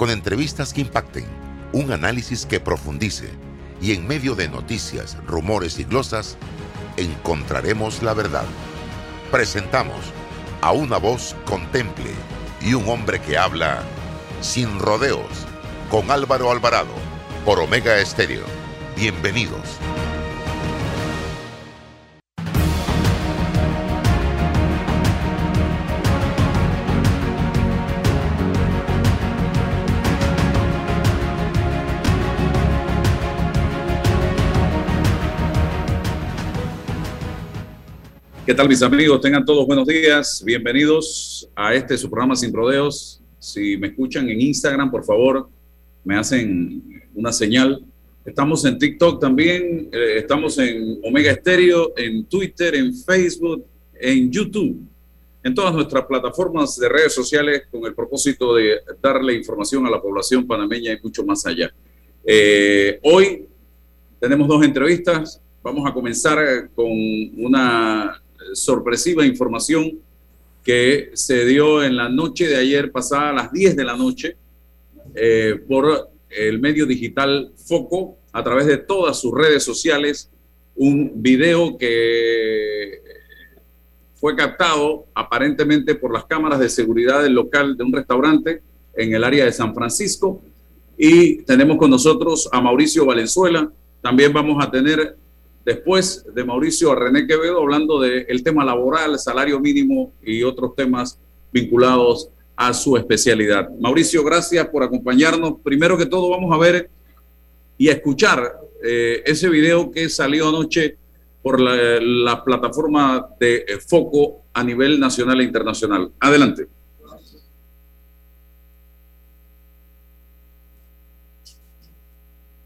con entrevistas que impacten, un análisis que profundice y en medio de noticias, rumores y glosas, encontraremos la verdad. Presentamos a una voz contemple y un hombre que habla sin rodeos con Álvaro Alvarado por Omega Estéreo. Bienvenidos. Tal mis amigos? Tengan todos buenos días. Bienvenidos a este su programa Sin Rodeos. Si me escuchan en Instagram, por favor, me hacen una señal. Estamos en TikTok también, eh, estamos en Omega Estéreo, en Twitter, en Facebook, en YouTube, en todas nuestras plataformas de redes sociales con el propósito de darle información a la población panameña y mucho más allá. Eh, hoy tenemos dos entrevistas. Vamos a comenzar con una sorpresiva información que se dio en la noche de ayer pasada a las 10 de la noche eh, por el medio digital Foco a través de todas sus redes sociales un video que fue captado aparentemente por las cámaras de seguridad del local de un restaurante en el área de San Francisco y tenemos con nosotros a Mauricio Valenzuela. También vamos a tener después de Mauricio René Quevedo hablando del tema laboral, salario mínimo y otros temas vinculados a su especialidad. Mauricio, gracias por acompañarnos. Primero que todo vamos a ver y a escuchar eh, ese video que salió anoche por la, la plataforma de Foco a nivel nacional e internacional. Adelante.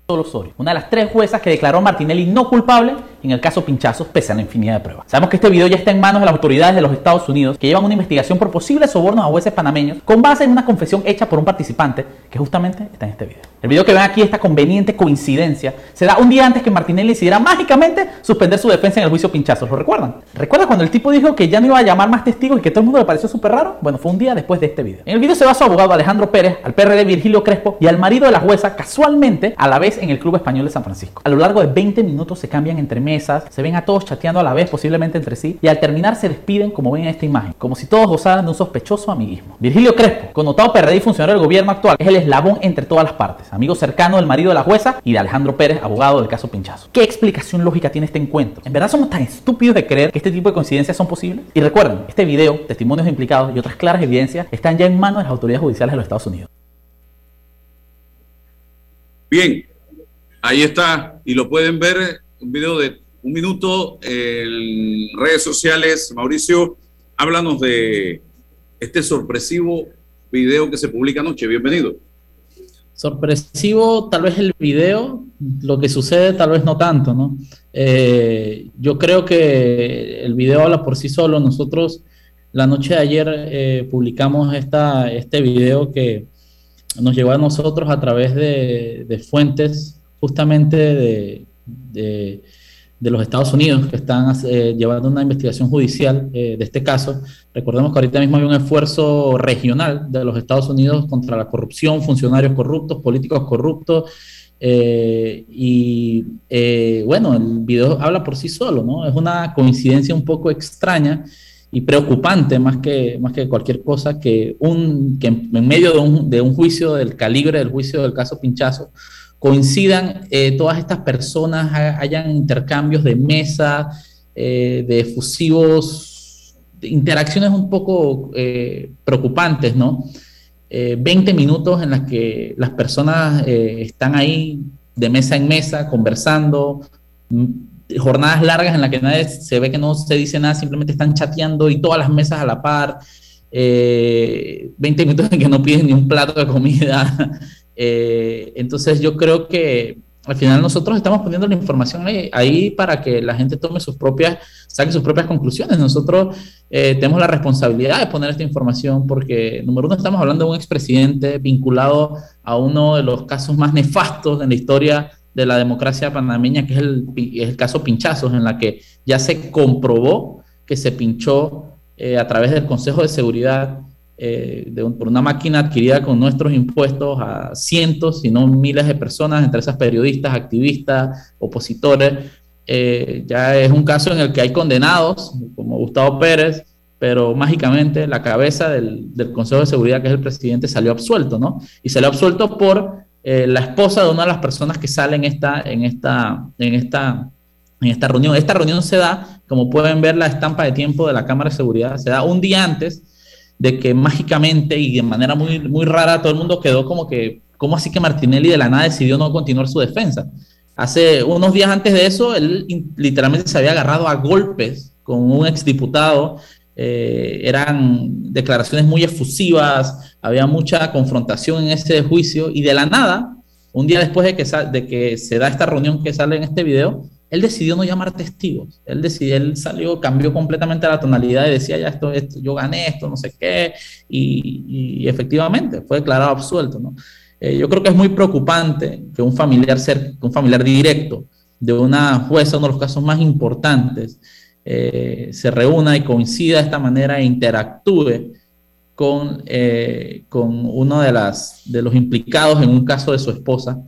Osorio, una de las tres juezas que declaró a Martinelli no culpable en el caso Pinchazos pese a la infinidad de pruebas. Sabemos que este video ya está en manos de las autoridades de los Estados Unidos que llevan una investigación por posibles sobornos a jueces panameños con base en una confesión hecha por un participante que justamente está en este video. El video que ven aquí, esta conveniente coincidencia, se da un día antes que Martinelli decidiera mágicamente suspender su defensa en el juicio Pinchazos. ¿Lo recuerdan? ¿Recuerdan cuando el tipo dijo que ya no iba a llamar más testigos y que todo el mundo le pareció súper raro? Bueno, fue un día después de este video. En el video se va su abogado Alejandro Pérez, al PRD Virgilio Crespo y al marido de la jueza casualmente a la vez en el Club Español de San Francisco. A lo largo de 20 minutos se cambian entre se ven a todos chateando a la vez, posiblemente entre sí, y al terminar se despiden como ven en esta imagen, como si todos gozaran de un sospechoso amiguismo. Virgilio Crespo, connotado PRD y funcionario del gobierno actual, es el eslabón entre todas las partes, amigo cercano del marido de la jueza y de Alejandro Pérez, abogado del caso Pinchazo. ¿Qué explicación lógica tiene este encuentro? ¿En verdad somos tan estúpidos de creer que este tipo de coincidencias son posibles? Y recuerden, este video, testimonios implicados y otras claras evidencias están ya en manos de las autoridades judiciales de los Estados Unidos. Bien, ahí está, y lo pueden ver, un video de un minuto en redes sociales. Mauricio, háblanos de este sorpresivo video que se publica anoche. Bienvenido. Sorpresivo, tal vez el video, lo que sucede tal vez no tanto, ¿no? Eh, yo creo que el video habla por sí solo. Nosotros la noche de ayer eh, publicamos esta, este video que nos llegó a nosotros a través de, de fuentes justamente de, de, de, los Estados Unidos que están eh, llevando una investigación judicial eh, de este caso. Recordemos que ahorita mismo hay un esfuerzo regional de los Estados Unidos contra la corrupción, funcionarios corruptos, políticos corruptos. Eh, y bueno, el video habla por sí solo, ¿no? Es una coincidencia un poco extraña y preocupante más que, más que cualquier cosa que, un, que en medio de un, de un juicio del calibre del juicio del caso Pinchazo, coincidan eh, todas estas personas, hayan intercambios de mesa, eh, de efusivos, de interacciones un poco eh, preocupantes, ¿no? 20 minutos en las que las personas están ahí de mesa en mesa, conversando, jornadas largas en las que nadie se ve que no se dice nada, simplemente están chateando y todas las mesas a la par, 20 minutos en que no piden ni un plato de comida, eh, entonces yo creo que al final nosotros estamos poniendo la información ahí, para que la gente tome sus propias, saque sus propias conclusiones. Nosotros eh, tenemos la responsabilidad de poner esta información porque, número uno, estamos hablando de un expresidente vinculado a uno de los casos más nefastos en la historia de la democracia panameña, que es el, el caso Pinchazos, en la que ya se comprobó que se pinchó eh, a través del Consejo de Seguridad eh, por una máquina adquirida con nuestros impuestos a cientos, si no miles de personas, entre esas periodistas, activistas, opositores. Eh, ya es un caso en el que hay condenados, como Gustavo Pérez, pero mágicamente la cabeza del, Consejo de Seguridad, que es el presidente, salió absuelto, ¿no? Y salió absuelto por eh, la esposa de una de las personas que sale esta, en esta, en esta, en esta reunión. Esta reunión se da, como pueden ver la estampa de tiempo de la Cámara de Seguridad, se da un día antes de que mágicamente y de manera muy, muy rara todo el mundo quedó como que, ¿cómo así que Martinelli de la nada decidió no continuar su defensa? Hace unos días antes de eso, él literalmente se había agarrado a golpes con un exdiputado eh, eran declaraciones muy efusivas, había mucha confrontación en ese juicio y de la nada, un día después de que, de que se da esta reunión que sale en este video, él decidió no llamar testigos. Él decidió, él salió, cambió completamente la tonalidad y decía, ya esto, esto yo gané esto, no sé qué, y, efectivamente fue declarado absuelto. ¿no? Eh, yo creo que es muy preocupante que un familiar, ser, un familiar directo de una jueza, uno de los casos más importantes, eh, se reúna y coincida de esta manera e interactúe con, eh, con uno de, de los implicados en un caso de su esposa.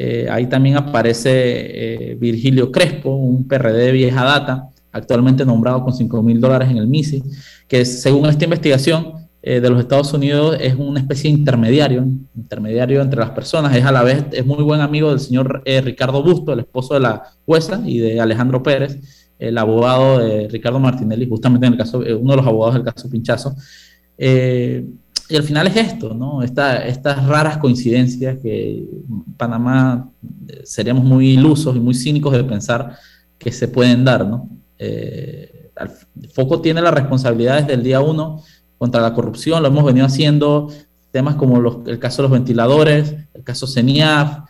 Eh, ahí también aparece Virgilio Crespo, un PRD de vieja data, actualmente nombrado con 5 mil dólares en el MISI, que según esta investigación de los Estados Unidos es una especie de intermediario, intermediario entre las personas, es a la vez, es muy buen amigo del señor Ricardo Busto, el esposo de la jueza, y de Alejandro Pérez, el abogado de Ricardo Martinelli, justamente en el caso, eh, uno de los abogados del caso Pinchazo. Eh, y al final es esto, ¿no? estas raras coincidencias que Panamá eh, seríamos muy ilusos y muy cínicos de pensar que se pueden dar, ¿no? Foco tiene la responsabilidad desde el día uno contra la corrupción, lo hemos venido haciendo, temas como los, el caso de los ventiladores, el caso CENIAF,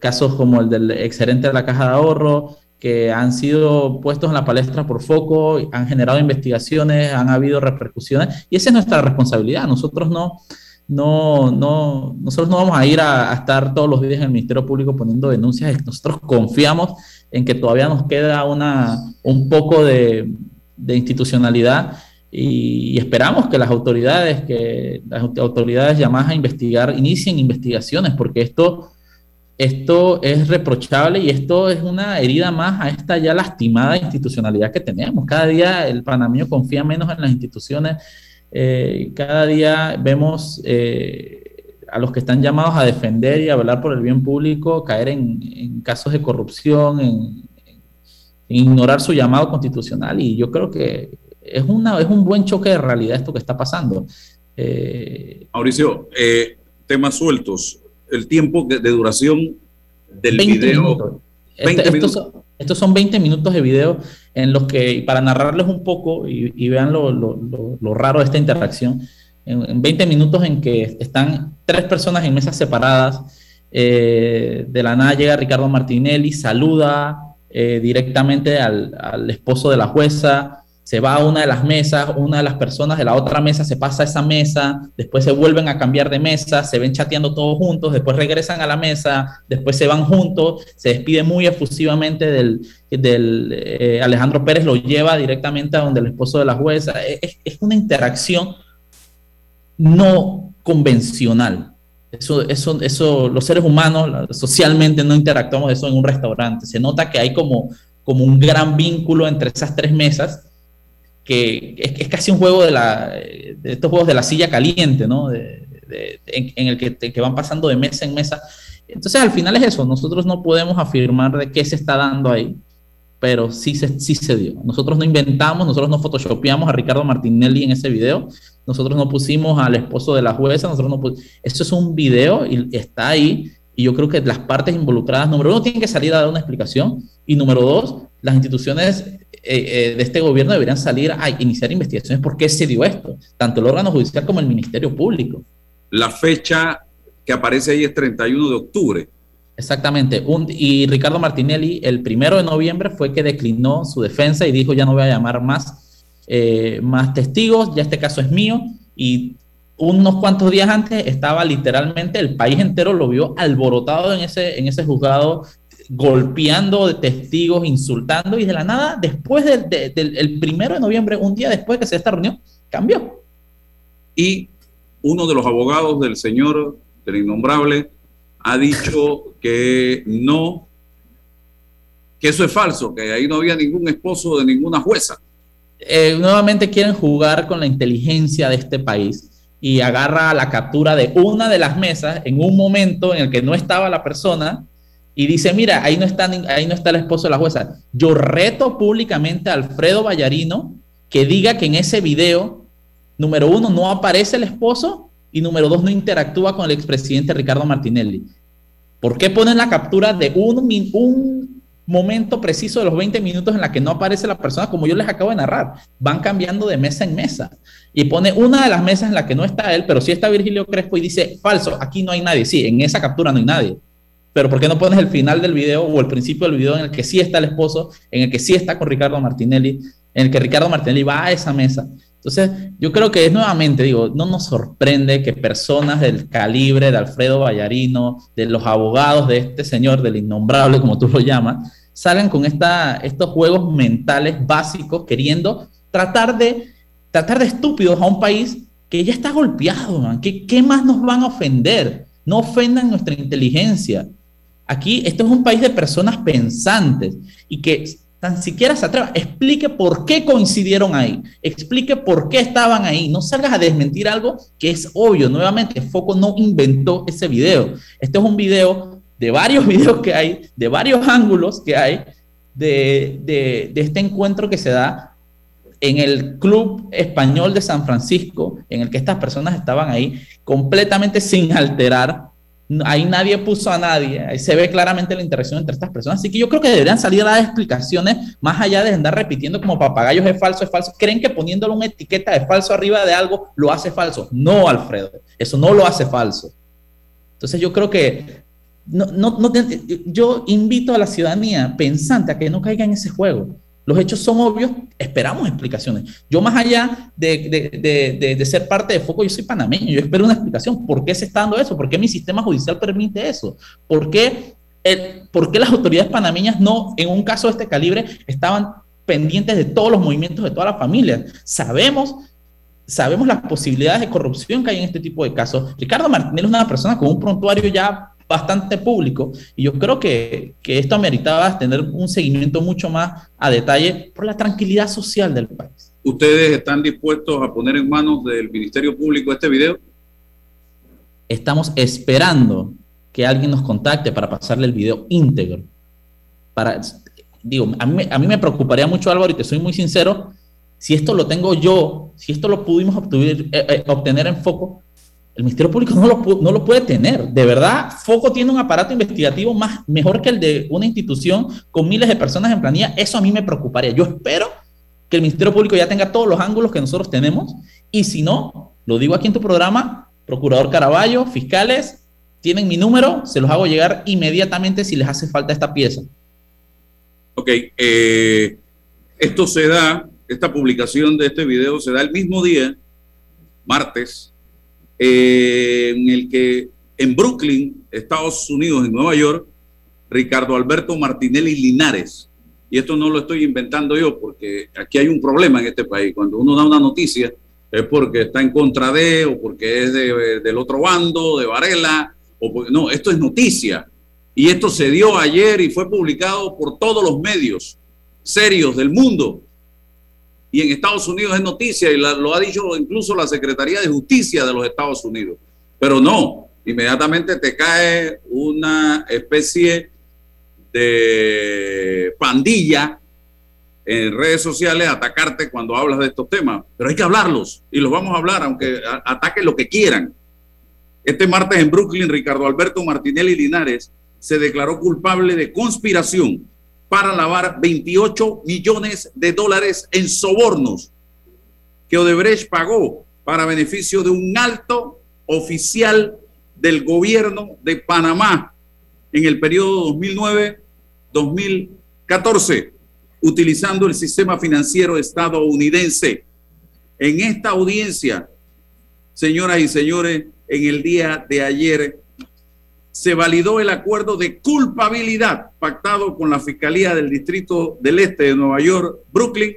casos como el del exgerente de la Caja de Ahorro, que han sido puestos en la palestra por foco, han generado investigaciones, han habido repercusiones, y esa es nuestra responsabilidad. Nosotros no, no, no, nosotros no vamos a ir a, estar todos los días en el Ministerio Público poniendo denuncias, nosotros confiamos en que todavía nos queda una, un poco de, de institucionalidad y, esperamos que las autoridades, que las autoridades llamadas a investigar, inicien investigaciones, porque esto esto es reprochable y esto es una herida más a esta ya lastimada institucionalidad que tenemos. Cada día el panameño confía menos en las instituciones, eh, cada día vemos eh, a los que están llamados a defender y a velar por el bien público caer en, casos de corrupción, en, ignorar su llamado constitucional y yo creo que es, una, es un buen choque de realidad esto que está pasando. Eh, Mauricio, temas sueltos el tiempo de, duración del video. Estos, son 20 minutos de video en los que, para narrarles un poco y, vean lo, raro de esta interacción, en, 20 minutos en que están tres personas en mesas separadas, eh, de la nada llega Ricardo Martinelli, saluda eh, directamente al, al esposo de la jueza, se va a una de las mesas, una de las personas de la otra mesa se pasa a esa mesa, después se vuelven a cambiar de mesa, se ven chateando todos juntos, después regresan a la mesa, después se van juntos, se despide muy efusivamente del, del eh, Alejandro Pérez, lo lleva directamente a donde el esposo de la jueza. Es, es una interacción no convencional. Eso, eso, eso, los seres humanos socialmente no interactuamos eso en un restaurante. Se nota que hay como, como un gran vínculo entre esas tres mesas que es, casi un juego de, la, de estos juegos de la silla caliente, ¿no? en, el que, que, van pasando de mesa en mesa. Entonces, al final es eso, nosotros no podemos afirmar de qué se está dando ahí, pero sí se, sí se dio. Nosotros no inventamos, nosotros no photoshopeamos a Ricardo Martinelli en ese video, nosotros no pusimos al esposo de la jueza, nosotros no pusimos... Esto es un video y está ahí, y yo creo que las partes involucradas, número uno, tienen que salir a dar una explicación, y número dos, las instituciones eh, eh, de este gobierno deberían salir a iniciar investigaciones por qué se dio esto, tanto el órgano judicial como el Ministerio Público. La fecha que aparece ahí es 31 de octubre. Exactamente. y Ricardo Martinelli, el primero de noviembre, fue que declinó su defensa y dijo: Ya no voy a llamar más, eh, más testigos, ya este caso es mío. Y unos cuantos días antes estaba literalmente el país entero lo vio alborotado en ese, en ese juzgado golpeando de testigos, insultando, y de la nada, después del, primero de noviembre, un día después que se esta reunión, cambió. y uno de los abogados del señor, del innombrable, ha dicho que no, que eso es falso, que ahí no había ningún esposo de ninguna jueza. Eh, nuevamente quieren jugar con la inteligencia de este país y agarra la captura de una de las mesas en un momento en el que no estaba la persona y dice, mira, ahí no está, ahí no está el esposo de la jueza. Yo reto públicamente a Alfredo Vallarino que diga que en ese video, número uno, no aparece el esposo y número dos, no interactúa con el expresidente Ricardo Martinelli. ¿Por qué ponen la captura de un, un momento preciso de los 20 minutos en la que no aparece la persona, como yo les acabo de narrar? Van cambiando de mesa en mesa. Y pone una de las mesas en la que no está él, pero sí está Virgilio Crespo y dice, falso, aquí no hay nadie. Sí, en esa captura no hay nadie. Pero ¿por qué no pones el final del video o el principio del video en el que sí está el esposo, en el que sí está con Ricardo Martinelli, en el que Ricardo Martinelli va a esa mesa? Entonces, yo creo que es nuevamente, digo, no nos sorprende que personas del calibre de Alfredo Vallarino, de los abogados de este señor, del innombrable, como tú lo llamas, salgan con esta, estos juegos mentales básicos queriendo tratar de, tratar de estúpidos a un país que ya está golpeado, man. ¿Qué, ¿Qué más nos van a ofender? No ofendan nuestra inteligencia. Aquí, esto es un país de personas pensantes y que tan siquiera se atreva, explique por qué coincidieron ahí, explique por qué estaban ahí, no salgas a desmentir algo que es obvio, nuevamente, Foco no inventó ese video, este es un video de varios videos que hay, de varios ángulos que hay, de, de, de este encuentro que se da en el Club Español de San Francisco, en el que estas personas estaban ahí completamente sin alterar Ahí nadie puso a nadie, ahí se ve claramente la interacción entre estas personas. Así que yo creo que deberían salir a dar explicaciones más allá de andar repitiendo como papagayos es falso, es falso. ¿Creen que poniéndole una etiqueta de falso arriba de algo lo hace falso? No, Alfredo, eso no lo hace falso. Entonces yo creo que no, no, no yo invito a la ciudadanía pensante a que no caiga en ese juego. Los hechos son obvios, esperamos explicaciones. Yo más allá de, ser parte de Foco, yo soy panameño, yo espero una explicación. ¿Por qué se está dando eso? ¿Por qué mi sistema judicial permite eso? ¿Por qué, ¿Por qué las autoridades panameñas no, en un caso de este calibre, estaban pendientes de todos los movimientos de todas las familias? Sabemos sabemos las posibilidades de corrupción que hay en este tipo de casos. Ricardo Martínez es una persona con un prontuario ya bastante público y yo creo que, que esto ameritaba tener un seguimiento mucho más a detalle por la tranquilidad social del país. ¿Ustedes están dispuestos a poner en manos del Ministerio Público este video? Estamos esperando que alguien nos contacte para pasarle el video íntegro. Para, digo, a mí, a mí me preocuparía mucho, Álvaro, y te soy muy sincero, si esto lo tengo yo, si esto lo pudimos obtener, eh, eh, obtener en foco, el Ministerio Público no lo, puede tener. De verdad, Foco tiene un aparato investigativo más, mejor que el de una institución con miles de personas en planilla. Eso a mí me preocuparía. Yo espero que el Ministerio Público ya tenga todos los ángulos que nosotros tenemos. Y si no, lo digo aquí en tu programa, Procurador Caraballo, fiscales, tienen mi número, se los hago llegar inmediatamente si les hace falta esta pieza. Ok, eh, esto se da, esta publicación de este video se da el mismo día, martes, eh, en el que en Brooklyn, Estados Unidos, en Nueva York, Ricardo Alberto Martinelli Linares, y esto no lo estoy inventando yo porque aquí hay un problema en este país, cuando uno da una noticia es porque está en contra de o porque es del otro bando, de Varela, o no, esto es noticia. Y esto se dio ayer y fue publicado por todos los medios serios del mundo y en Estados Unidos es noticia y lo ha dicho incluso la Secretaría de Justicia de los Estados Unidos. Pero no, inmediatamente te cae una especie de pandilla en redes sociales a atacarte cuando hablas de estos temas. Pero hay que hablarlos y los vamos a hablar, aunque ataquen lo que quieran. Este martes en Brooklyn, Ricardo Alberto Martinelli Linares se declaró culpable de conspiración para lavar 28 millones de dólares en sobornos que Odebrecht pagó para beneficio de un alto oficial del gobierno de Panamá en el periodo 2009-2014, utilizando el sistema financiero estadounidense. En esta audiencia, señoras y señores, en el día de ayer se validó el acuerdo de culpabilidad pactado con la Fiscalía del Distrito del Este de Nueva York, Brooklyn,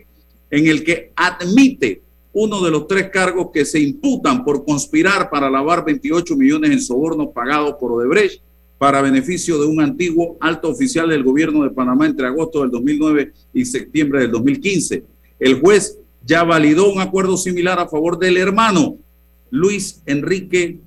en el que admite uno de los tres cargos que se imputan por conspirar para lavar 28 millones en sobornos pagados por Odebrecht para beneficio de un antiguo alto oficial del gobierno de Panamá entre agosto del 2009 y septiembre del 2015. El juez ya validó un acuerdo similar a favor del hermano Luis Enrique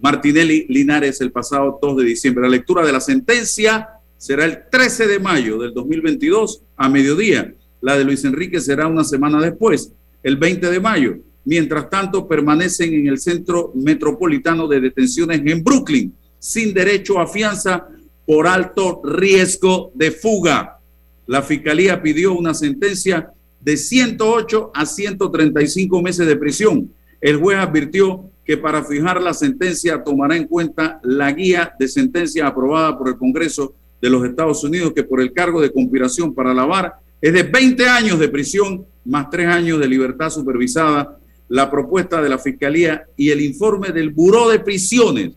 Martinelli Linares el pasado 2 de diciembre. La lectura de la sentencia será el 13 de mayo del 2022 a mediodía. La de Luis Enrique será una semana después, el 20 de mayo. Mientras tanto, permanecen en el centro metropolitano de detenciones en Brooklyn, sin derecho a fianza por alto riesgo de fuga. La fiscalía pidió una sentencia de 108 a 135 meses de prisión. El juez advirtió que para fijar la sentencia tomará en cuenta la guía de sentencia aprobada por el Congreso de los Estados Unidos, que por el cargo de conspiración para lavar es de 20 años de prisión más 3 años de libertad supervisada. La propuesta de la Fiscalía y el informe del Buró de Prisiones.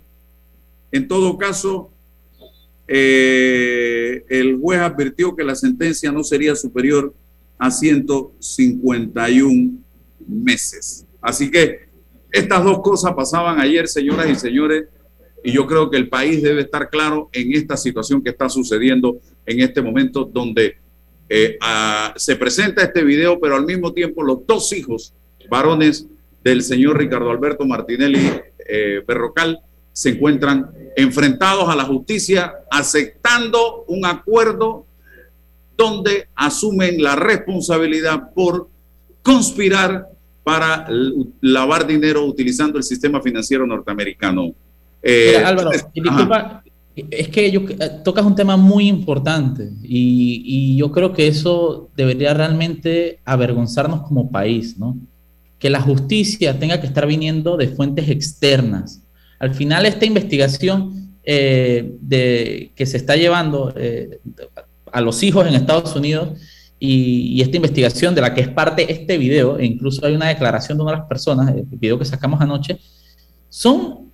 En todo caso, eh, el juez advirtió que la sentencia no sería superior a 151 meses. Así que estas dos cosas pasaban ayer, señoras y señores, y yo creo que el país debe estar claro en esta situación que está sucediendo en este momento donde eh, se presenta este video, pero al mismo tiempo los dos hijos varones del señor Ricardo Alberto Martinelli eh, Berrocal se encuentran enfrentados a la justicia aceptando un acuerdo donde asumen la responsabilidad por conspirar para lavar dinero utilizando el sistema financiero norteamericano. Eh, Álvaro, disculpa, es que yo, eh, tocas un tema muy importante y, y, yo creo que eso debería realmente avergonzarnos como país, ¿no? Que la justicia tenga que estar viniendo de fuentes externas. Al final, esta investigación eh, de, que se está llevando a los hijos en Estados Unidos y, esta investigación de la que es parte este video, e incluso hay una declaración de una de las personas, el video que sacamos anoche, son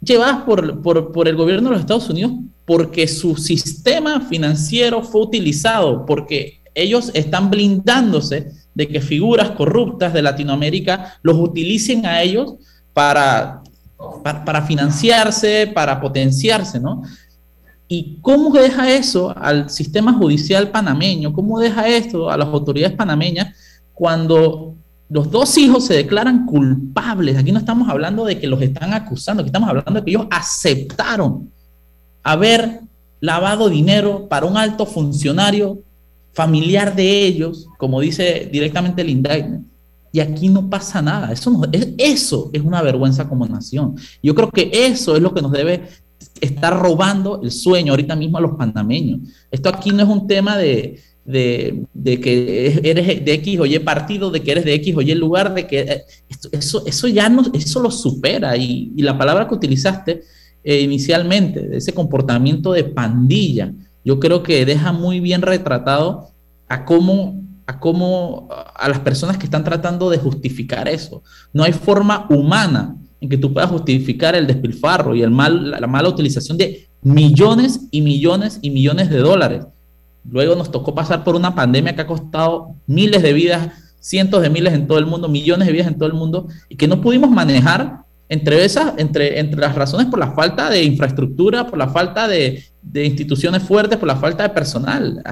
llevadas por, por, por el gobierno de los Estados Unidos porque su sistema financiero fue utilizado, porque ellos están blindándose de que figuras corruptas de Latinoamérica los utilicen a ellos para, para, para financiarse, para potenciarse, ¿no? ¿Y cómo deja eso al sistema judicial panameño? ¿Cómo deja esto a las autoridades panameñas cuando los dos hijos se declaran culpables? Aquí no estamos hablando de que los están acusando, aquí estamos hablando de que ellos aceptaron haber lavado dinero para un alto funcionario familiar de ellos, como dice directamente el indictment. Y aquí no pasa nada. Eso, es una vergüenza como nación. Yo creo que eso es lo que nos debe está robando el sueño ahorita mismo a los panameños. Esto aquí no es un tema de, de, de, que eres de X o Y partido, de que eres de X o Y lugar, de que eh, eso, eso ya no, eso lo supera. Y, y la palabra que utilizaste eh, inicialmente, ese comportamiento de pandilla, yo creo que deja muy bien retratado a cómo a cómo a las personas que están tratando de justificar eso. No hay forma humana en que tú puedas justificar el despilfarro y el mal, la, mala utilización de millones y millones y millones de dólares. Luego nos tocó pasar por una pandemia que ha costado miles de vidas, cientos de miles en todo el mundo, millones de vidas en todo el mundo, y que no pudimos manejar entre esas, entre, entre las razones por la falta de infraestructura, por la falta de, de instituciones fuertes, por la falta de personal.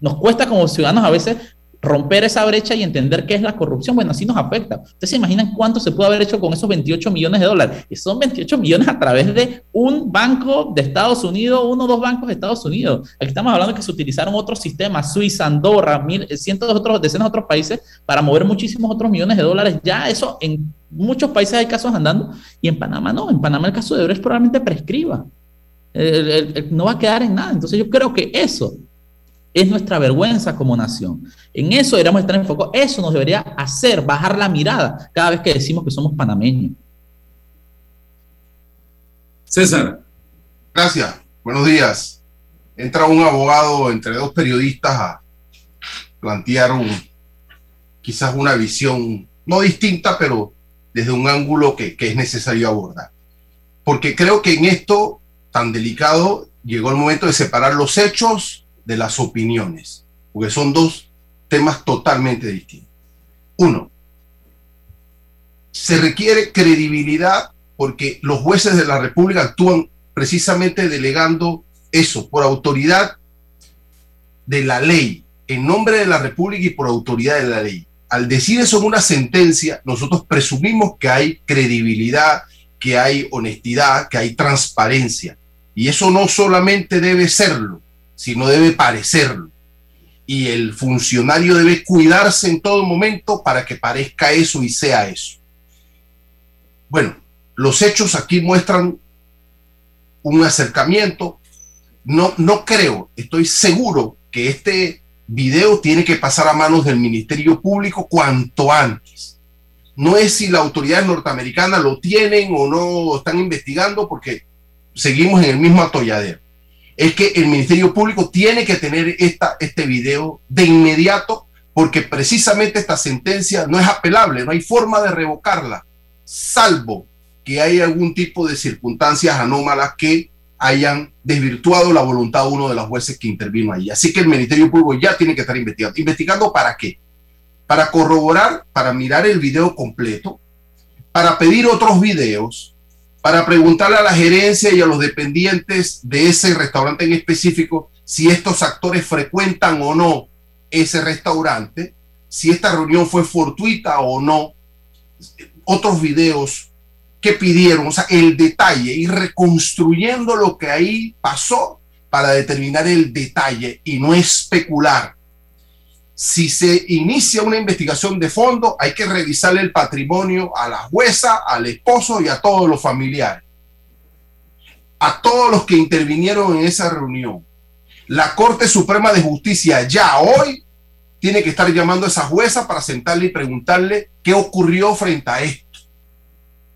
Nos cuesta como ciudadanos a veces romper esa brecha y entender qué es la corrupción, bueno, así nos afecta. Ustedes se imaginan cuánto se puede haber hecho con esos 28 millones de dólares. Y son 28 millones a través de un banco de Estados Unidos, uno o dos bancos de Estados Unidos. Aquí estamos hablando que se utilizaron otros sistemas, Suiza, Andorra, mil, cientos de otros, decenas de otros países para mover muchísimos otros millones de dólares. Ya eso en muchos países hay casos andando y en Panamá no. En Panamá el caso de Brecht probablemente prescriba. no va a quedar en nada. Entonces yo creo que eso es nuestra vergüenza como nación. En eso deberíamos estar enfocados. Eso nos debería hacer bajar la mirada cada vez que decimos que somos panameños. César. Gracias. Buenos días. Entra un abogado entre dos periodistas a plantear un, quizás una visión no distinta, pero desde un ángulo que, que es necesario abordar. Porque creo que en esto tan delicado llegó el momento de separar los hechos de las opiniones, porque son dos temas totalmente distintos. Uno, se requiere credibilidad porque los jueces de la República actúan precisamente delegando eso por autoridad de la ley, en nombre de la República y por autoridad de la ley. Al decir eso en una sentencia, nosotros presumimos que hay credibilidad, que hay honestidad, que hay transparencia. Y eso no solamente debe serlo, sino debe parecerlo. Y el funcionario debe cuidarse en todo momento para que parezca eso y sea eso. Bueno, los hechos aquí muestran un acercamiento. No, no creo, estoy seguro que este video tiene que pasar a manos del Ministerio Público cuanto antes. No es si la autoridad norteamericana lo tienen o no están investigando porque seguimos en el mismo atolladero. Es que el Ministerio Público tiene que tener esta, este video de inmediato porque precisamente esta sentencia no es apelable, no hay forma de revocarla, salvo que haya algún tipo de circunstancias anómalas que hayan desvirtuado la voluntad de uno de los jueces que intervino ahí. Así que el Ministerio Público ya tiene que estar investigando. ¿Investigando para qué? Para corroborar, para mirar el video completo, para pedir otros videos, para preguntarle a la gerencia y a los dependientes de ese restaurante en específico si estos actores frecuentan o no ese restaurante, si esta reunión fue fortuita o no, otros videos que pidieron, o sea, el detalle, y reconstruyendo lo que ahí pasó para determinar el detalle y no especular. Si se inicia una investigación de fondo, hay que revisarle el patrimonio a la jueza, al esposo y a todos los familiares. A todos los que intervinieron en esa reunión. La Corte Suprema de Justicia ya hoy tiene que estar llamando a esa jueza para sentarle y preguntarle qué ocurrió frente a esto.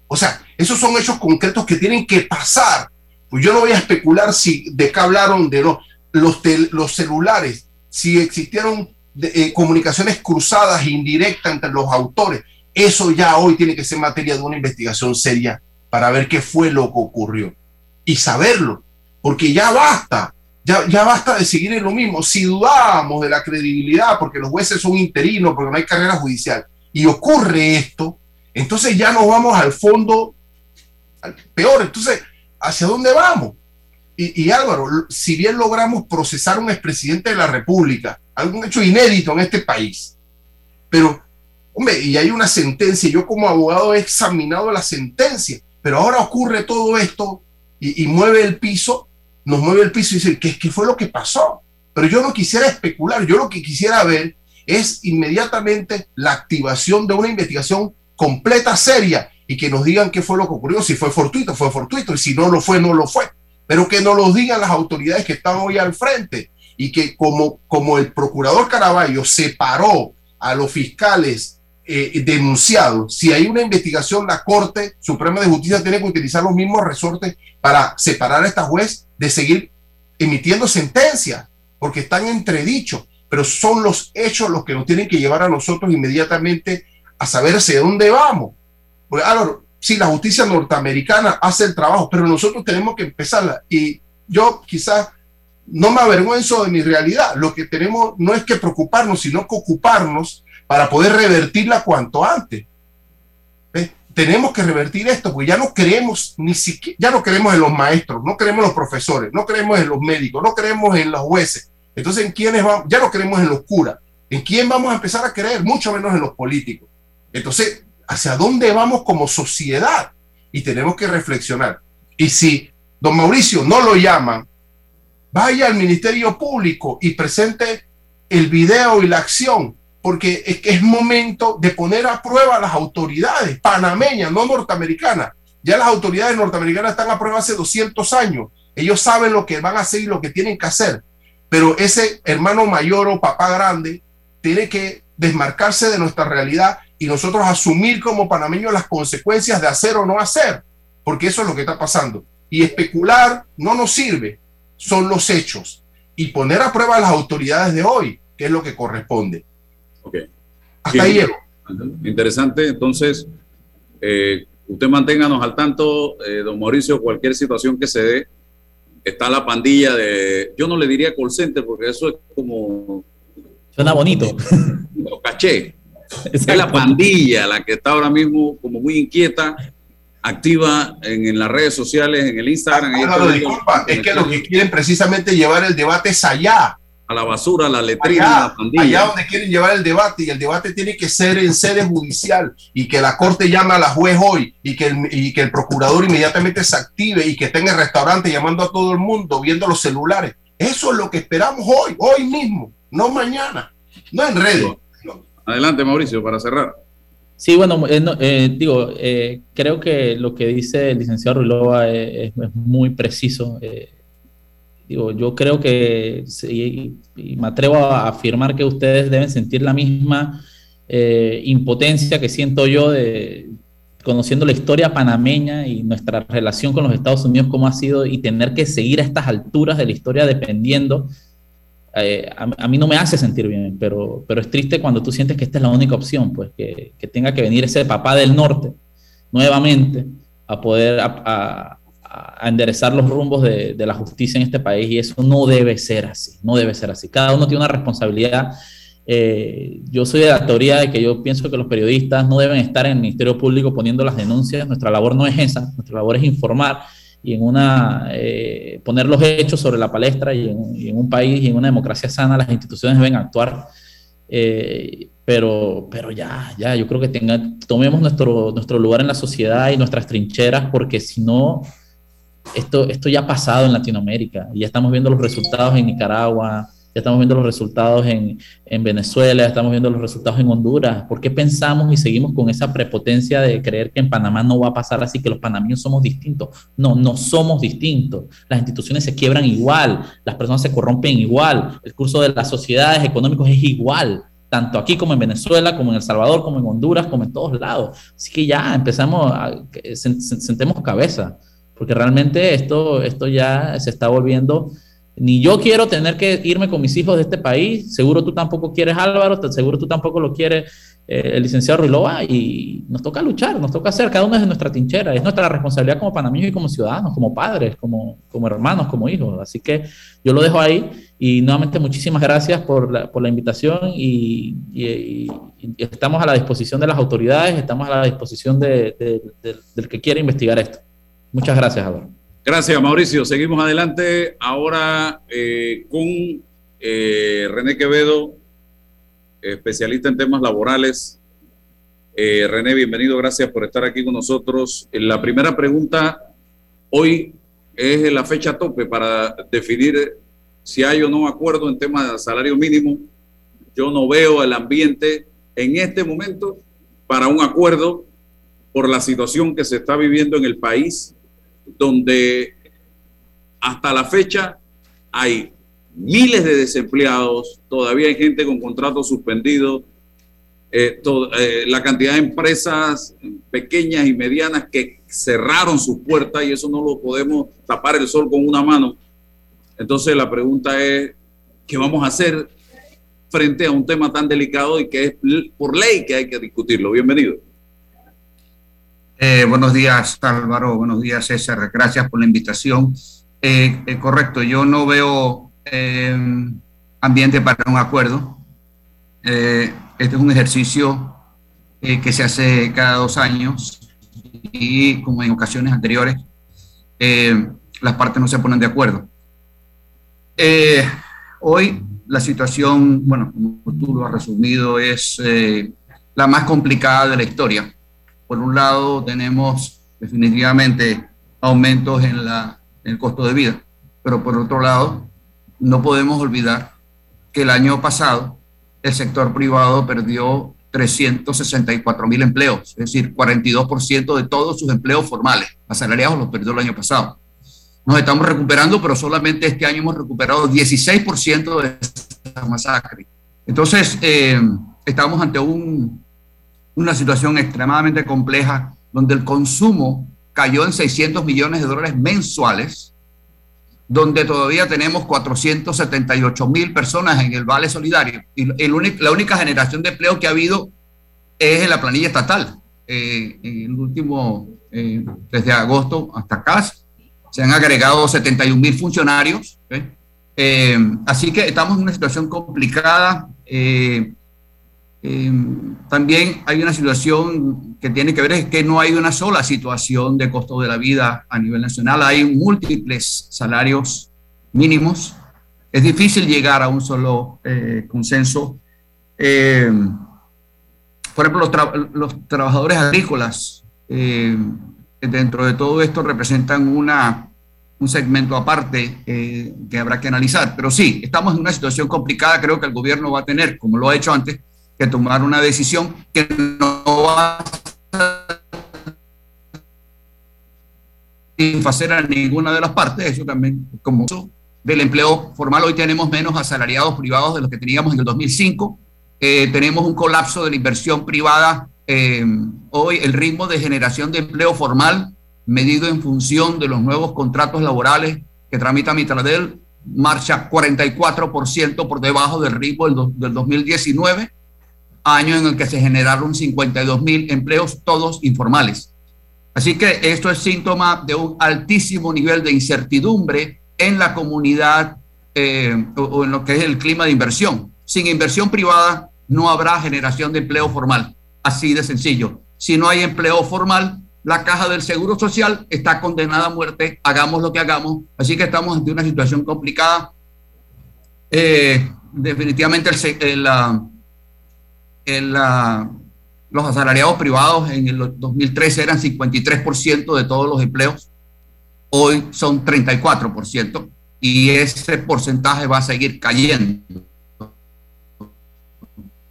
O sea, esos son hechos concretos que tienen que pasar. Pues yo no voy a especular si de qué hablaron de los, los, los celulares, si existieron eh, comunicaciones cruzadas, indirectas entre los autores. Eso ya hoy tiene que ser materia de una investigación seria para ver qué fue lo que ocurrió y saberlo, porque ya basta, ya, ya basta de seguir en lo mismo. Si dudamos de la credibilidad, porque los jueces son interinos, porque no hay carrera judicial, y ocurre esto, entonces ya nos vamos al fondo, al peor. Entonces, ¿hacia dónde vamos? Y, Álvaro, si bien logramos procesar a un expresidente de la República, algún hecho inédito en este país, pero, hombre, y hay una sentencia, yo como abogado he examinado la sentencia, pero ahora ocurre todo esto y, mueve el piso, nos mueve el piso y dice, ¿qué, ¿qué fue lo que pasó? Pero yo no quisiera especular, yo lo que quisiera ver es inmediatamente la activación de una investigación completa, seria, y que nos digan qué fue lo que ocurrió, si fue fortuito, fue fortuito, y si no lo fue, no lo fue. Pero que nos lo digan las autoridades que están hoy al frente y que como, como el procurador Caraballo separó a los fiscales eh, denunciados, si hay una investigación, la Corte Suprema de Justicia tiene que utilizar los mismos resortes para separar a esta juez de seguir emitiendo sentencias, porque están entredichos, pero son los hechos los que nos tienen que llevar a nosotros inmediatamente a saber hacia dónde vamos. Porque, sí, la justicia norteamericana hace el trabajo, pero nosotros tenemos que empezarla. Y yo quizás no me avergüenzo de mi realidad. Lo que tenemos no es que preocuparnos, sino que ocuparnos para poder revertirla cuanto antes. Tenemos que revertir esto, porque ya no creemos ni siquiera, ya no creemos en los maestros, no creemos en los profesores, no creemos en los médicos, no creemos en los jueces. Entonces, ¿en quiénes vamos? Ya no creemos en los curas. ¿En quién vamos a empezar a creer? Mucho menos en los políticos. Entonces, ¿hacia dónde vamos como sociedad? Y tenemos que reflexionar. Y si don Mauricio no lo llaman, vaya al Ministerio Público y presente el video y la acción, porque es es momento de poner a prueba a las autoridades panameñas, no norteamericanas. Ya las autoridades norteamericanas están a prueba hace 200 años. Ellos saben lo que van a hacer y lo que tienen que hacer. Pero ese hermano mayor o papá grande tiene que desmarcarse de nuestra realidad y nosotros asumir como panameños las consecuencias de hacer o no hacer, porque eso es lo que está pasando. Y especular no nos sirve, son los hechos. Y poner a prueba a las autoridades de hoy, que es lo que corresponde. Ok. Hasta ahí Interesante, entonces, eh, usted manténganos al tanto, eh, don Mauricio, cualquier situación que se dé. Está la pandilla de, yo no le diría call center, porque eso es como... Suena bonito. Lo caché Es la pandilla la que está ahora mismo como muy inquieta, activa en, las redes sociales, en el Instagram. Ah, disculpa, es que lo que quieren precisamente llevar el debate es allá a la basura, a la letrina, allá, la Allá donde quieren llevar el debate y el debate tiene que ser en sede judicial y que la corte llame a la juez hoy y que el, y que el procurador inmediatamente se active y que esté en el restaurante llamando a todo el mundo, viendo los celulares. Eso es lo que esperamos hoy, hoy mismo, no mañana, no en redes. Adelante, Mauricio, para cerrar. Sí, bueno, eh, eh, digo, eh, creo que lo que dice el licenciado Ruilova es, muy preciso. Digo, yo creo que, y, me atrevo a afirmar que ustedes deben sentir la misma impotencia que siento yo de conociendo la historia panameña y nuestra relación con los Estados Unidos, cómo ha sido, y tener que seguir a estas alturas de la historia dependiendo, eh, a, mí no me hace sentir bien, pero, pero es triste cuando tú sientes que esta es la única opción, pues que, que tenga que venir ese papá del norte nuevamente a poder a, enderezar los rumbos de, la justicia en este país y eso no debe ser así, no debe ser así. Cada uno tiene una responsabilidad. Eh, yo soy de la teoría de que yo pienso que los periodistas no deben estar en el Ministerio Público poniendo las denuncias. Nuestra labor no es esa, nuestra labor es informar y en una eh, poner los hechos sobre la palestra y en, un país y en una democracia sana las instituciones deben actuar. Eh, pero, pero ya, ya, yo creo que tenga, tomemos nuestro, nuestro lugar en la sociedad y nuestras trincheras, porque si no, esto, esto ya ha pasado en Latinoamérica y ya estamos viendo los resultados en Nicaragua, ya estamos viendo los resultados en, en, Venezuela, ya estamos viendo los resultados en Honduras. ¿Por qué pensamos y seguimos con esa prepotencia de creer que en Panamá no va a pasar así, que los panameños somos distintos? No, no somos distintos. Las instituciones se quiebran igual, las personas se corrompen igual, el curso de las sociedades económicas es igual tanto aquí como en Venezuela, como en El Salvador, como en Honduras, como en todos lados. Así que ya empezamos, a, sentemos cabeza porque realmente esto, esto ya se está volviendo, ni yo quiero tener que irme con mis hijos de este país, seguro tú tampoco quieres Álvaro, seguro tú tampoco lo quieres eh, el licenciado Ruilova, y nos toca luchar, nos toca hacer, cada uno es nuestra trinchera, es nuestra responsabilidad como panameños y como ciudadanos, como padres, como, como hermanos, como hijos, así que yo lo dejo ahí y nuevamente muchísimas gracias por la, por la invitación y, estamos a la disposición de las autoridades, estamos a la disposición de, del que quiera investigar esto. Muchas gracias, Álvaro. Gracias, Mauricio. Seguimos adelante ahora eh, con eh, René Quevedo, especialista en temas laborales. Eh, René, bienvenido, gracias por estar aquí con nosotros. La primera pregunta hoy es la fecha tope para definir si hay o no acuerdo en temas de salario mínimo. Yo no veo el ambiente en este momento para un acuerdo por la situación que se está viviendo en el país donde hasta la fecha hay miles de desempleados, todavía hay gente con contratos suspendidos, eh, eh, la cantidad de empresas pequeñas y medianas que cerraron sus puertas y eso no lo podemos tapar el sol con una mano. Entonces la pregunta es, ¿qué vamos a hacer frente a un tema tan delicado y que es por ley que hay que discutirlo? Bienvenido. Eh, buenos días, Álvaro. Buenos días, César. Gracias por la invitación. Eh, eh, correcto, yo no veo ambiente para un acuerdo. este es un ejercicio que se hace cada dos años y como en ocasiones anteriores, las partes no se ponen de acuerdo. hoy la situación, bueno, como tú lo has resumido, es la más complicada de la historia por un lado, tenemos definitivamente aumentos en, la, el costo de vida, pero por otro lado, no podemos olvidar que el año pasado el sector privado perdió 364 mil empleos, es decir, 42% de todos sus empleos formales, asalariados los perdió el año pasado. Nos estamos recuperando, pero solamente este año hemos recuperado 16% de esa masacre. Entonces, eh, estamos ante un una situación extremadamente compleja donde el consumo cayó en 600 millones de dólares mensuales, donde todavía tenemos 478 mil personas en el Vale Solidario. Y la única generación de empleo que ha habido es en la planilla estatal. Eh, en el último, eh, desde agosto hasta acá, se han agregado 71 mil funcionarios. Eh, así que estamos en una situación complicada. También hay una situación que tiene que ver es que no hay una sola situación de costo de la vida a nivel nacional, hay múltiples salarios mínimos. Es difícil llegar a un solo eh, consenso. Eh, por ejemplo, los, trabajadores agrícolas, eh, dentro de todo esto, representan una, un segmento aparte que habrá que analizar. Pero sí, estamos en una situación complicada. Creo que el gobierno va a tener, como lo ha hecho antes, que tomar una decisión que no va a satisfacer a ninguna de las partes. Eso también, como del empleo formal, hoy tenemos menos asalariados privados de los que teníamos en el 2005. Eh, tenemos un colapso de la inversión privada. Eh, hoy el ritmo de generación de empleo formal, medido en función de los nuevos contratos laborales que tramita Mitradel, marcha 44% por debajo del ritmo del, del 2019, año en el que se generaron 52 mil empleos, todos informales. Así que esto es síntoma de un altísimo nivel de incertidumbre en la comunidad eh, o, en lo que es el clima de inversión. Sin inversión privada no habrá generación de empleo formal, así de sencillo. Si no hay empleo formal, la caja del Seguro Social está condenada a muerte, hagamos lo que hagamos. Así que estamos ante una situación complicada. Eh, definitivamente el, el, los asalariados privados en el 2013 eran 53% de todos los empleos hoy son 34% y ese porcentaje va a seguir cayendo.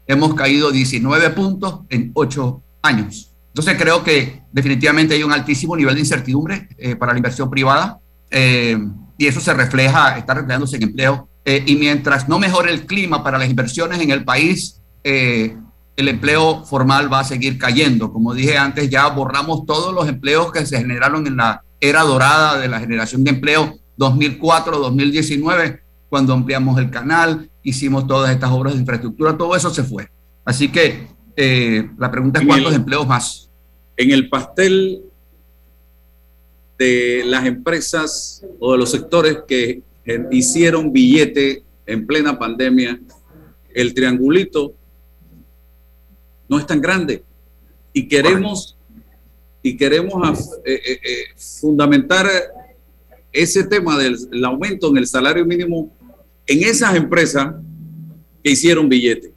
Hemos caído 19 puntos en 8 años. Entonces creo que definitivamente hay un altísimo nivel de incertidumbre eh, para la inversión privada eh, y eso se refleja, está reflejándose en empleo. Eh, y mientras no mejore el clima para las inversiones en el país, el empleo formal va a seguir cayendo. Como dije antes, ya borramos todos los empleos que se generaron en la era dorada de la generación de empleo 2004-2019, cuando ampliamos el canal, hicimos todas estas obras de infraestructura, todo eso se fue. Así que eh, la pregunta es cuántos empleos más. En el pastel de las empresas o de los sectores que hicieron billete en plena pandemia, el triangulito no es tan grande y queremos y queremos eh, eh, eh, fundamentar ese tema del aumento en el salario mínimo en esas empresas que hicieron billete.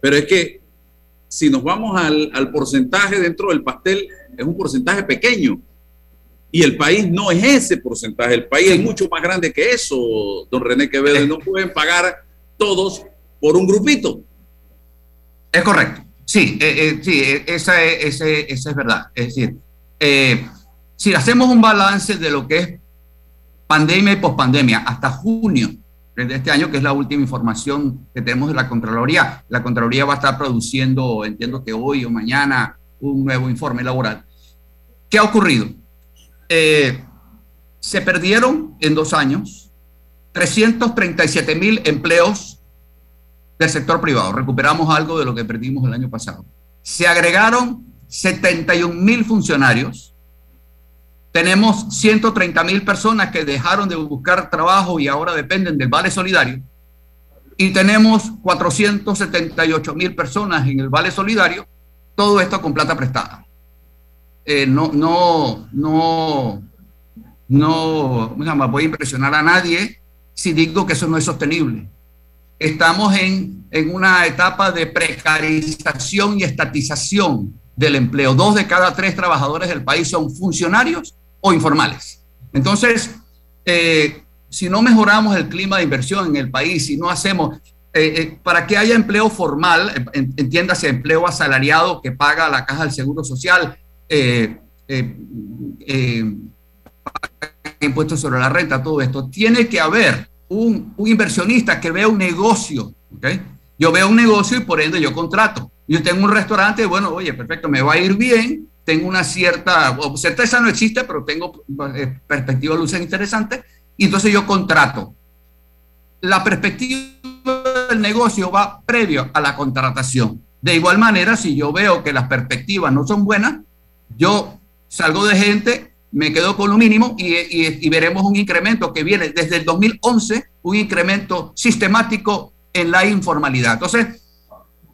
Pero es que si nos vamos al, al, porcentaje dentro del pastel, es un porcentaje pequeño. Y el país no es ese porcentaje, el país es mucho más grande que eso, don René Quevedo, y no pueden pagar todos por un grupito. Es correcto. Sí, sí, esa es, esa es verdad. Es decir, eh, si hacemos un balance de lo que es pandemia y pospandemia hasta junio de este año, que es la última información que tenemos de la Contraloría, la Contraloría va a estar produciendo, entiendo que hoy o mañana, un nuevo informe laboral. ¿Qué ha ocurrido? Eh, se perdieron en dos años 337 mil empleos del sector privado. Recuperamos algo de lo que perdimos el año pasado. Se agregaron 71 mil funcionarios. Tenemos 130 mil personas que dejaron de buscar trabajo y ahora dependen del Vale Solidario. Y tenemos 478 mil personas en el Vale Solidario. Todo esto con plata prestada. Eh, no, no, no, no, voy a impresionar a nadie si digo que eso no es sostenible. Estamos en, en una etapa de precarización y estatización del empleo. Dos de cada tres trabajadores del país son funcionarios o informales. Entonces, eh, si no mejoramos el clima de inversión en el país, si no hacemos, eh, eh, para que haya empleo formal, entiéndase empleo asalariado que paga la caja del Seguro Social, impuestos sobre la renta, todo esto, tiene que haber un, inversionista que vea un negocio. ¿okay? Yo veo un negocio y por ende yo contrato. Yo tengo un restaurante, bueno, oye, perfecto, me va a ir bien, tengo una cierta, certeza no existe, pero tengo eh, perspectiva de luz interesante, y entonces yo contrato. La perspectiva del negocio va previo a la contratación. De igual manera, si yo veo que las perspectivas no son buenas, yo salgo de gente, me quedo con lo mínimo y, y veremos un incremento que viene desde el 2011, un incremento sistemático en la informalidad. Entonces,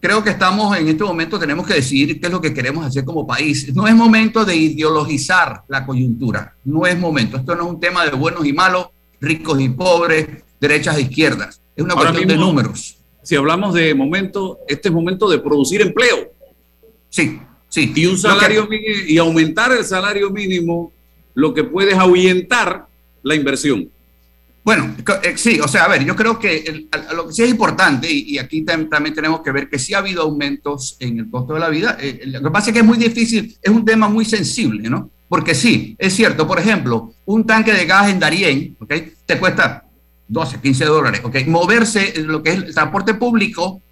creo que estamos en este momento, tenemos que decidir qué es lo que queremos hacer como país. No es momento de ideologizar la coyuntura, no es momento. Esto no es un tema de buenos y malos, ricos y pobres, derechas e izquierdas. Es una cuestión de números. Si hablamos de momento, este es momento de producir empleo. Sí, sí. Y un salario y aumentar el salario mínimo, lo que puede es ahuyentar la inversión. Bueno, eh, sí, o sea, a ver, yo creo que lo que sí es importante, y, aquí también tenemos que ver que sí ha habido aumentos en el costo de la vida. Eh, lo que pasa es que es muy difícil, es un tema muy sensible, ¿no? Porque sí, es cierto, por ejemplo, un tanque de gas en Darien, ¿ok? Te cuesta 12, 15 dólares, ¿ok? Moverse, lo que es el transporte público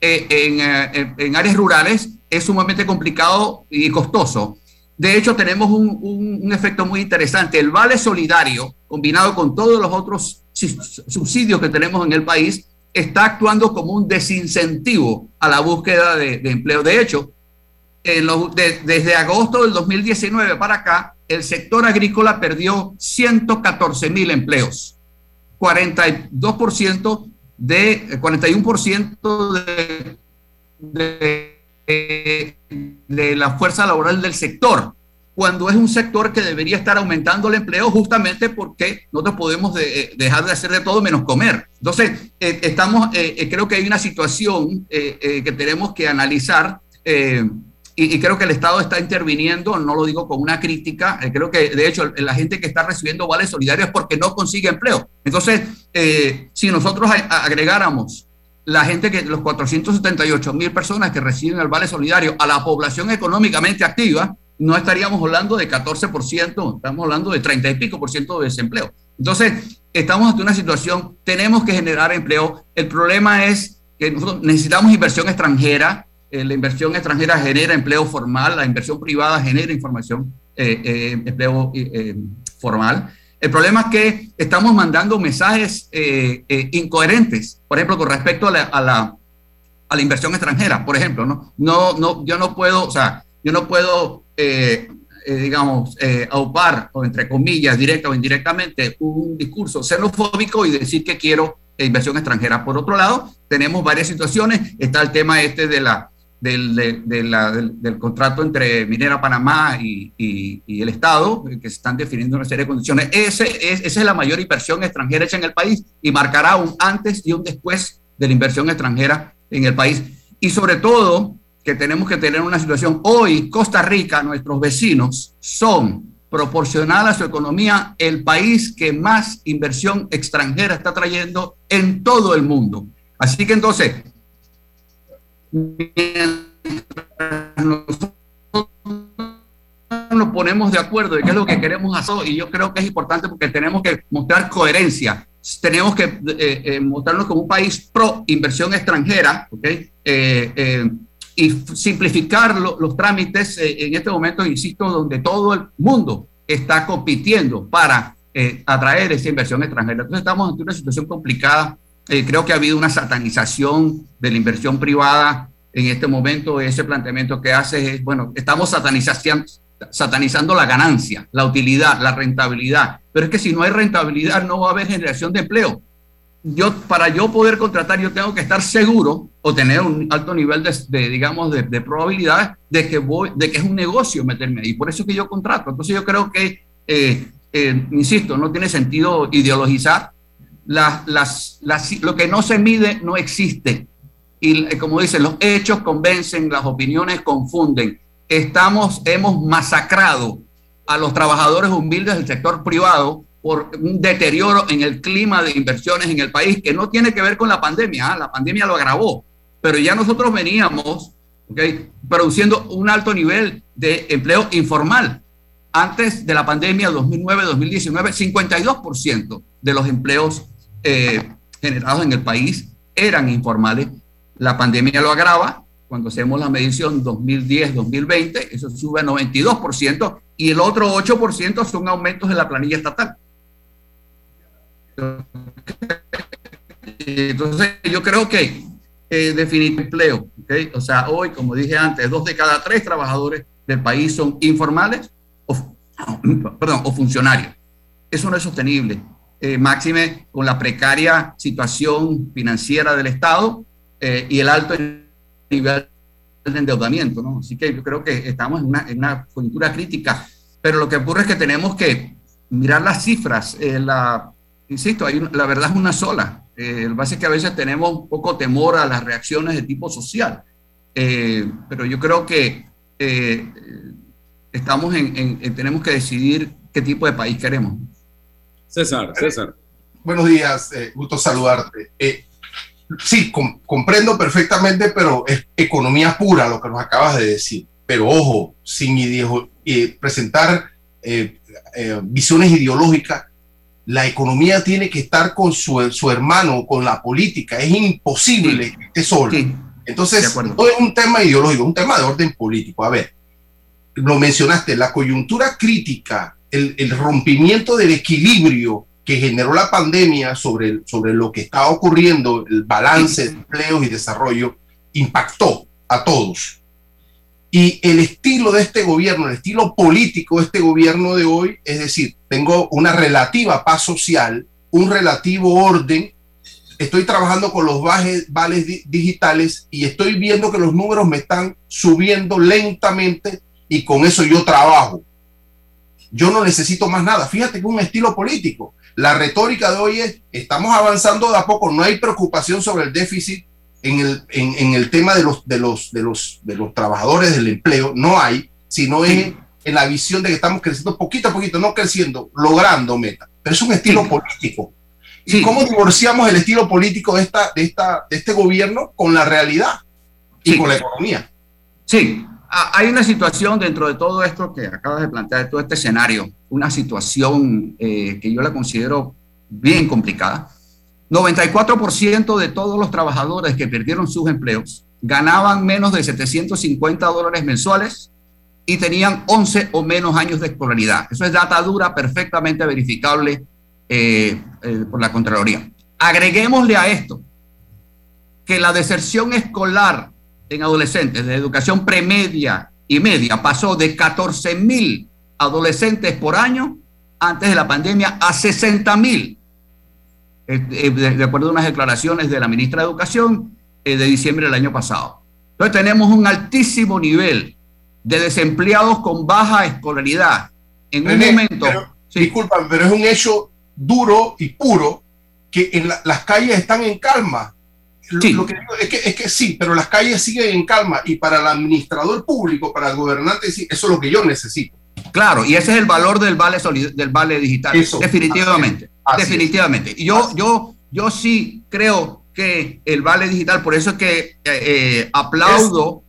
eh, en, en áreas rurales es sumamente complicado y costoso. De hecho, tenemos un, efecto muy interesante. El vale solidario, combinado con todos los otros subsidios que tenemos en el país, está actuando como un desincentivo a la búsqueda de, empleo. De hecho, desde agosto del 2019 para acá, el sector agrícola perdió 114 mil empleos, 42% de 41% de, de de, la fuerza laboral del sector, cuando es un sector que debería estar aumentando el empleo justamente porque no te podemos eh, dejar de hacer de todo menos comer. Entonces, eh, estamos, eh, creo que hay una situación que tenemos que analizar y, creo que el Estado está interviniendo, no lo digo con una crítica, creo que de hecho la gente que está recibiendo vales solidarios es porque no consigue empleo. Entonces, si nosotros agregáramos la gente que, los 478 mil personas que reciben el vale solidario a la población económicamente activa, no estaríamos hablando de 14%, estamos hablando de 30 y pico por ciento de desempleo. Entonces, estamos ante una situación, tenemos que generar empleo. El problema es que nosotros necesitamos inversión extranjera. Eh, la inversión extranjera genera empleo formal, la inversión privada genera información, eh, eh, empleo formal. El problema es que estamos mandando mensajes eh, eh, incoherentes, por ejemplo, con respecto a la, a la, inversión extranjera, por ejemplo, ¿no? No, no, yo no puedo, o sea, yo no puedo, eh, digamos, aupar, o entre comillas, directa o indirectamente, un discurso xenofóbico y decir que quiero inversión extranjera. Por otro lado, tenemos varias situaciones, está el tema este de la del, del, contrato entre Minera Panamá y, el Estado, que se están definiendo una serie de condiciones. Ese es, esa es la mayor inversión extranjera hecha en el país y marcará un antes y un después de la inversión extranjera en el país. Y sobre todo, que tenemos que tener una situación, hoy Costa Rica, nuestros vecinos, son proporcional a su economía el país que más inversión extranjera está trayendo en todo el mundo. Así que entonces, nosotros nos ponemos de acuerdo de qué es lo que queremos hacer y yo creo que es importante porque tenemos que mostrar coherencia, tenemos que eh, eh, mostrarnos como un país pro inversión extranjera, eh, y simplificar los trámites en este momento, insisto, donde todo el mundo está compitiendo para atraer esa inversión extranjera. Entonces estamos ante una situación complicada eh, creo que ha habido una satanización de la inversión privada en este momento. Ese planteamiento que hace es, bueno, estamos satanizando, satanizando la ganancia, la utilidad, la rentabilidad. Pero es que si no hay rentabilidad, no va a haber generación de empleo. Yo, para yo poder contratar, yo tengo que estar seguro o tener un alto nivel de, digamos, de, de probabilidad de que, voy, de que es un negocio meterme ahí. Por eso es que yo contrato. Entonces yo creo que, eh, eh, insisto, no tiene sentido ideologizar las, lo que no se mide no existe. Y eh, como dicen, los hechos convencen, las opiniones confunden. Estamos, hemos masacrado a los trabajadores humildes del sector privado por un deterioro en el clima de inversiones en el país que no tiene que ver con la pandemia. ¿ah? La pandemia lo agravó, pero ya nosotros veníamos produciendo un alto nivel de empleo informal. Antes de la pandemia 2009-2019, 52% de los empleos eh, generados en el país eran informales. La pandemia lo agrava. Cuando hacemos la medición 2010-2020, eso sube a 92% y el otro 8% son aumentos en la planilla estatal. Entonces, yo creo que eh, definir empleo, o sea, hoy, como dije antes, dos de cada tres trabajadores del país son informales o, perdón, o funcionarios. Eso no es sostenible. Eh, máxime con la precaria situación financiera del Estado eh, y el alto nivel de endeudamiento, ¿no? Así que yo creo que estamos en una, en una coyuntura crítica, pero lo que ocurre es que tenemos que mirar las cifras. Eh, la, insisto, hay la verdad es una sola. Eh, el base es que a veces tenemos un poco temor a las reacciones de tipo social, eh, pero yo creo que eh, estamos en, tenemos que decidir qué tipo de país queremos. César, César. Buenos días, gusto saludarte. sí, comprendo perfectamente, pero es economía pura lo que nos acabas de decir. Pero ojo, sin presentar visiones ideológicas la economía tiene que estar con su, su hermano, con la política. Es imposible que esté solo. Entonces, no es un tema ideológico, es un tema de orden político. A ver, lo mencionaste, la coyuntura crítica, el, rompimiento del equilibrio que generó la pandemia sobre, sobre lo que estaba ocurriendo, el balance de empleos y desarrollo, impactó a todos. Y el estilo de este gobierno, el estilo político de este gobierno de hoy, es decir, tengo una relativa paz social, un relativo orden, estoy trabajando con los vales digitales y estoy viendo que los números me están subiendo lentamente y con eso yo trabajo. Yo no necesito más nada. Fíjate que es un estilo político. La retórica de hoy es, estamos avanzando de a poco, no hay preocupación sobre el déficit en el, en, el tema de los, de, los, de, los, de los trabajadores del empleo, no hay, sino es en la visión de que estamos creciendo poquito a poquito, no creciendo, logrando meta. Pero es un estilo político. ¿Y cómo divorciamos el estilo político de, esta, de, esta, de este gobierno con la realidad y con la economía? Sí, hay una situación dentro de todo esto que acabas de plantear, de todo este escenario, una situación eh, que yo la considero bien complicada, 94% de todos los trabajadores que perdieron sus empleos ganaban menos de 750 dólares mensuales y tenían 11 o menos años de escolaridad. Eso es data dura perfectamente verificable eh, eh, por la Contraloría. Agreguémosle a esto que la deserción escolar en adolescentes de educación premedia y media pasó de 14 mil adolescentes por año antes de la pandemia a 60 mil eh, eh, de acuerdo a unas declaraciones de la ministra de Educación eh, de diciembre del año pasado. Entonces tenemos un altísimo nivel de desempleados con baja escolaridad. En un momento... Disculpa, pero es un hecho duro y puro que en las calles están en calma. Lo, que es, que, es que sí, pero las calles siguen en calma y para el administrador público, para el gobernante, eso es lo que yo necesito. Claro, y ese es el valor del vale, del vale digital. definitivamente. definitivamente. Yo, yo, yo sí creo que el vale digital, por eso es que eh, eh, aplaudo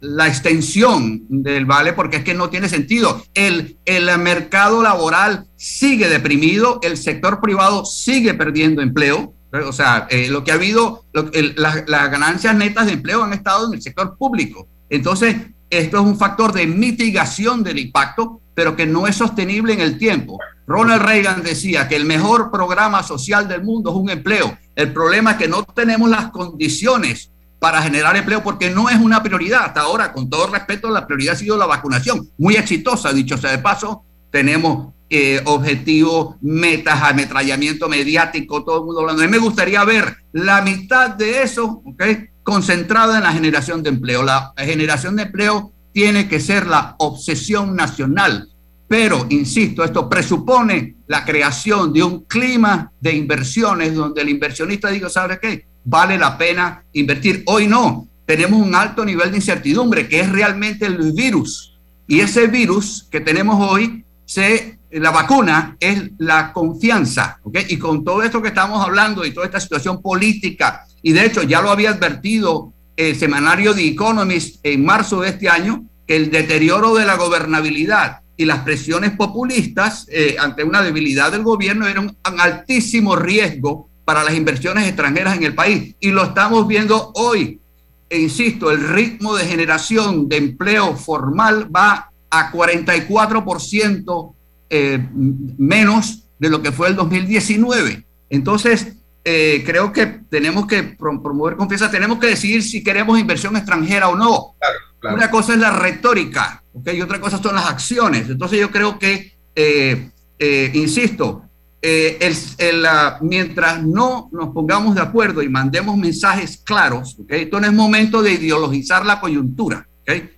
la, extensión del vale, porque es que no tiene sentido. El, el mercado laboral sigue deprimido, el sector privado sigue perdiendo empleo. O sea, eh, lo que ha habido, las ganancias netas de empleo han estado en el sector público. Entonces, esto es un factor de mitigación del impacto, pero que no es sostenible en el tiempo. Ronald Reagan decía que el mejor programa social del mundo es un empleo. El problema es que no tenemos las condiciones para generar empleo porque no es una prioridad. Hasta ahora, con todo respeto, la prioridad ha sido la vacunación. Muy exitosa, dicho sea de paso. Tenemos eh, objetivos, metas, ametrallamiento mediático, todo el mundo hablando. A mí me gustaría ver la mitad de eso, ¿ok? concentrada en la generación de empleo. La generación de empleo tiene que ser la obsesión nacional, pero, insisto, esto presupone la creación de un clima de inversiones donde el inversionista diga, ¿sabe qué? Vale la pena invertir. Hoy no, tenemos un alto nivel de incertidumbre, que es realmente el virus. Y ese virus que tenemos hoy, se, la vacuna es la confianza. ¿okay? Y con todo esto que estamos hablando y toda esta situación política y de hecho ya lo había advertido el semanario The Economist en marzo de este año, que el deterioro de la gobernabilidad y las presiones populistas eh, ante una debilidad del gobierno eran un altísimo riesgo para las inversiones extranjeras en el país. Y lo estamos viendo hoy. E insisto, el ritmo de generación de empleo formal va a 44% eh, menos de lo que fue el 2019. Entonces, eh, creo que tenemos que promover confianza, tenemos que decidir si queremos inversión extranjera o no. Una cosa es la retórica, ¿okay? y otra cosa son las acciones. Entonces yo creo que, eh, eh, insisto, eh, el, mientras no nos pongamos de acuerdo y mandemos mensajes claros, ¿okay? esto no es momento de ideologizar la coyuntura. ¿okay?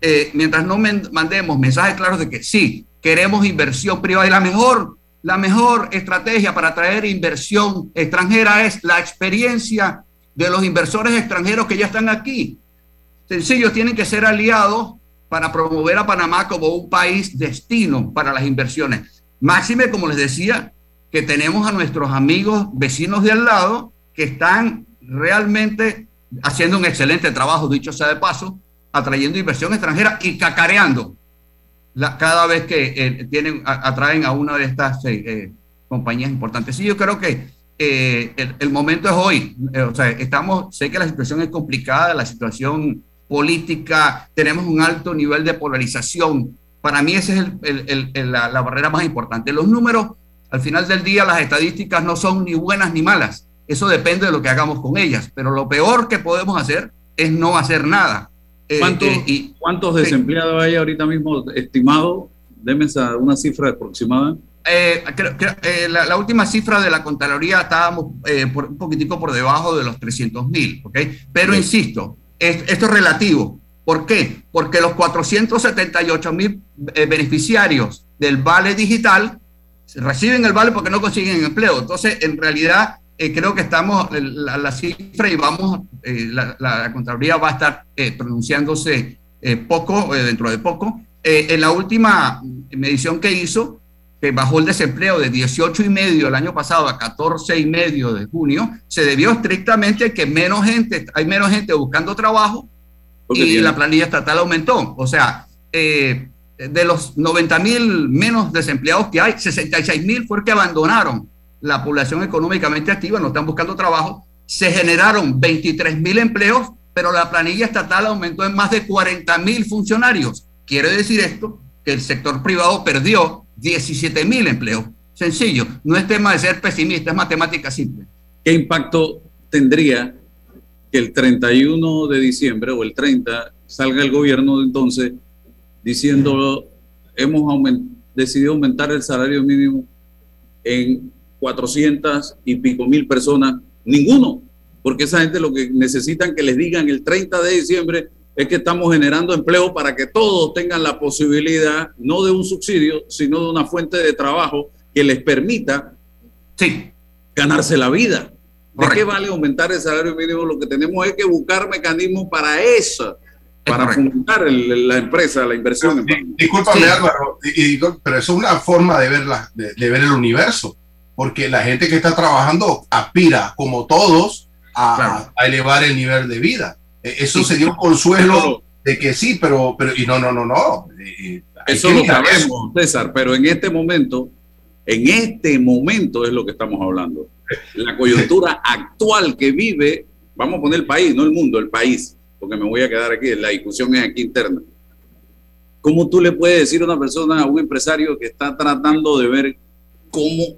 Eh, mientras no mandemos mensajes claros de que sí, queremos inversión privada y la mejor, la mejor estrategia para atraer inversión extranjera es la experiencia de los inversores extranjeros que ya están aquí. Sencillo, tienen que ser aliados para promover a Panamá como un país destino para las inversiones. Máxime, como les decía, que tenemos a nuestros amigos vecinos de al lado que están realmente haciendo un excelente trabajo, dicho sea de paso, atrayendo inversión extranjera y cacareando cada vez que eh, tienen, atraen a una de estas eh, eh, compañías importantes. Sí, yo creo que el, momento es hoy. estamos, sé que la situación es complicada, la situación política, tenemos un alto nivel de polarización. Para mí esa es la, barrera más importante. Los números, al final del día, las estadísticas no son ni buenas ni malas. Eso depende de lo que hagamos con ellas. Pero lo peor que podemos hacer es no hacer nada. Eh, ¿Cuántos, eh, y, ¿cuántos desempleados hay ahorita mismo estimado? Deme una cifra aproximada. Eh, la, última cifra de la Contraloría estábamos por, un poquitico por debajo de los 300 mil, ¿ok? Pero insisto, esto es relativo. ¿Por qué? Porque los 478 mil beneficiarios del Vale Digital reciben el Vale porque no consiguen empleo. Entonces, en realidad, eh, creo que estamos, la, la cifra y vamos, eh, la, la, Contraloría va a estar eh, pronunciándose poco, dentro de poco. en la última medición que hizo, que bajó el desempleo de 18 y medio el año pasado a 14 y medio de junio, se debió estrictamente a que menos gente, hay menos gente buscando trabajo y la planilla estatal aumentó. O sea, de los 90 mil menos desempleados que hay, 66 mil fue que abandonaron la población económicamente activa, no están buscando trabajo, se generaron 23 mil empleos, pero la planilla estatal aumentó en más de 40 mil funcionarios. Quiere decir esto que el sector privado perdió 17 mil empleos. Sencillo, no es tema de ser pesimista, es matemática simple. ¿Qué impacto tendría que el 31 de diciembre o el 30 salga el gobierno de entonces diciendo hemos decidido aumentar el salario mínimo en 400 y pico mil personas, ninguno, porque esa gente lo que necesitan que les digan el 30 de diciembre es que estamos generando empleo para que todos tengan la posibilidad, no de un subsidio, sino de una fuente de trabajo que les permita sí. ganarse la vida. ¿De qué vale aumentar el salario mínimo? Lo que tenemos es que buscar mecanismos para eso, para fomentar la empresa, la inversión. discúlpame, Álvaro, pero eso es una forma de ver, la, de ver el universo porque la gente que está trabajando aspira, como todos, a, elevar el nivel de vida. E, eso se dio un consuelo de que sí, pero, pero y no, no, no, no. Eso lo sabemos, César, pero en este momento, en este momento es lo que estamos hablando. La coyuntura actual que vive, vamos a poner el país, no el mundo, el país, porque me voy a quedar aquí, la discusión es aquí interna. ¿Cómo tú le puedes decir a una persona, a un empresario que está tratando de ver cómo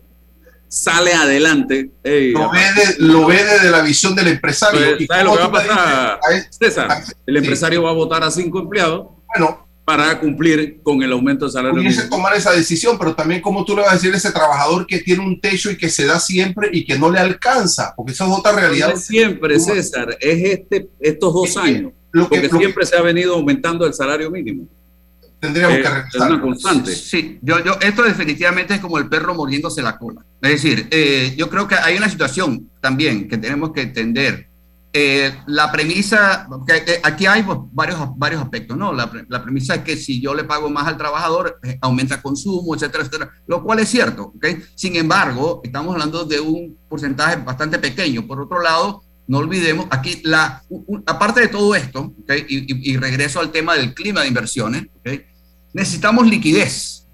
sale adelante. lo, ve desde la visión del empresario. Pues, ¿sabes lo que va a pasar, César? El empresario va a votar a cinco empleados bueno, para cumplir con el aumento de salario. Pudiese tomar esa decisión, pero también como tú le vas a decir a ese trabajador que tiene un techo y que se da siempre y que no le alcanza, porque esa es otra realidad. No siempre, César, es este, estos dos años, lo que, porque siempre se ha venido aumentando el salario mínimo tendríamos que revisar. Es una constante. Sí, yo, yo, esto definitivamente es como el perro mordiéndose la cola. Es decir, eh, yo creo que hay una situación también que tenemos que entender. Eh, la premisa, que, aquí hay pues, varios, varios aspectos, ¿no? La, la, premisa es que si yo le pago más al trabajador, eh, aumenta consumo, etcétera, etcétera, lo cual es cierto, ¿ok? Sin embargo, estamos hablando de un porcentaje bastante pequeño. Por otro lado, no olvidemos, aquí, la, aparte de todo esto, ¿okay? y, y, regreso al tema del clima de inversiones, ¿okay? necesitamos liquidez.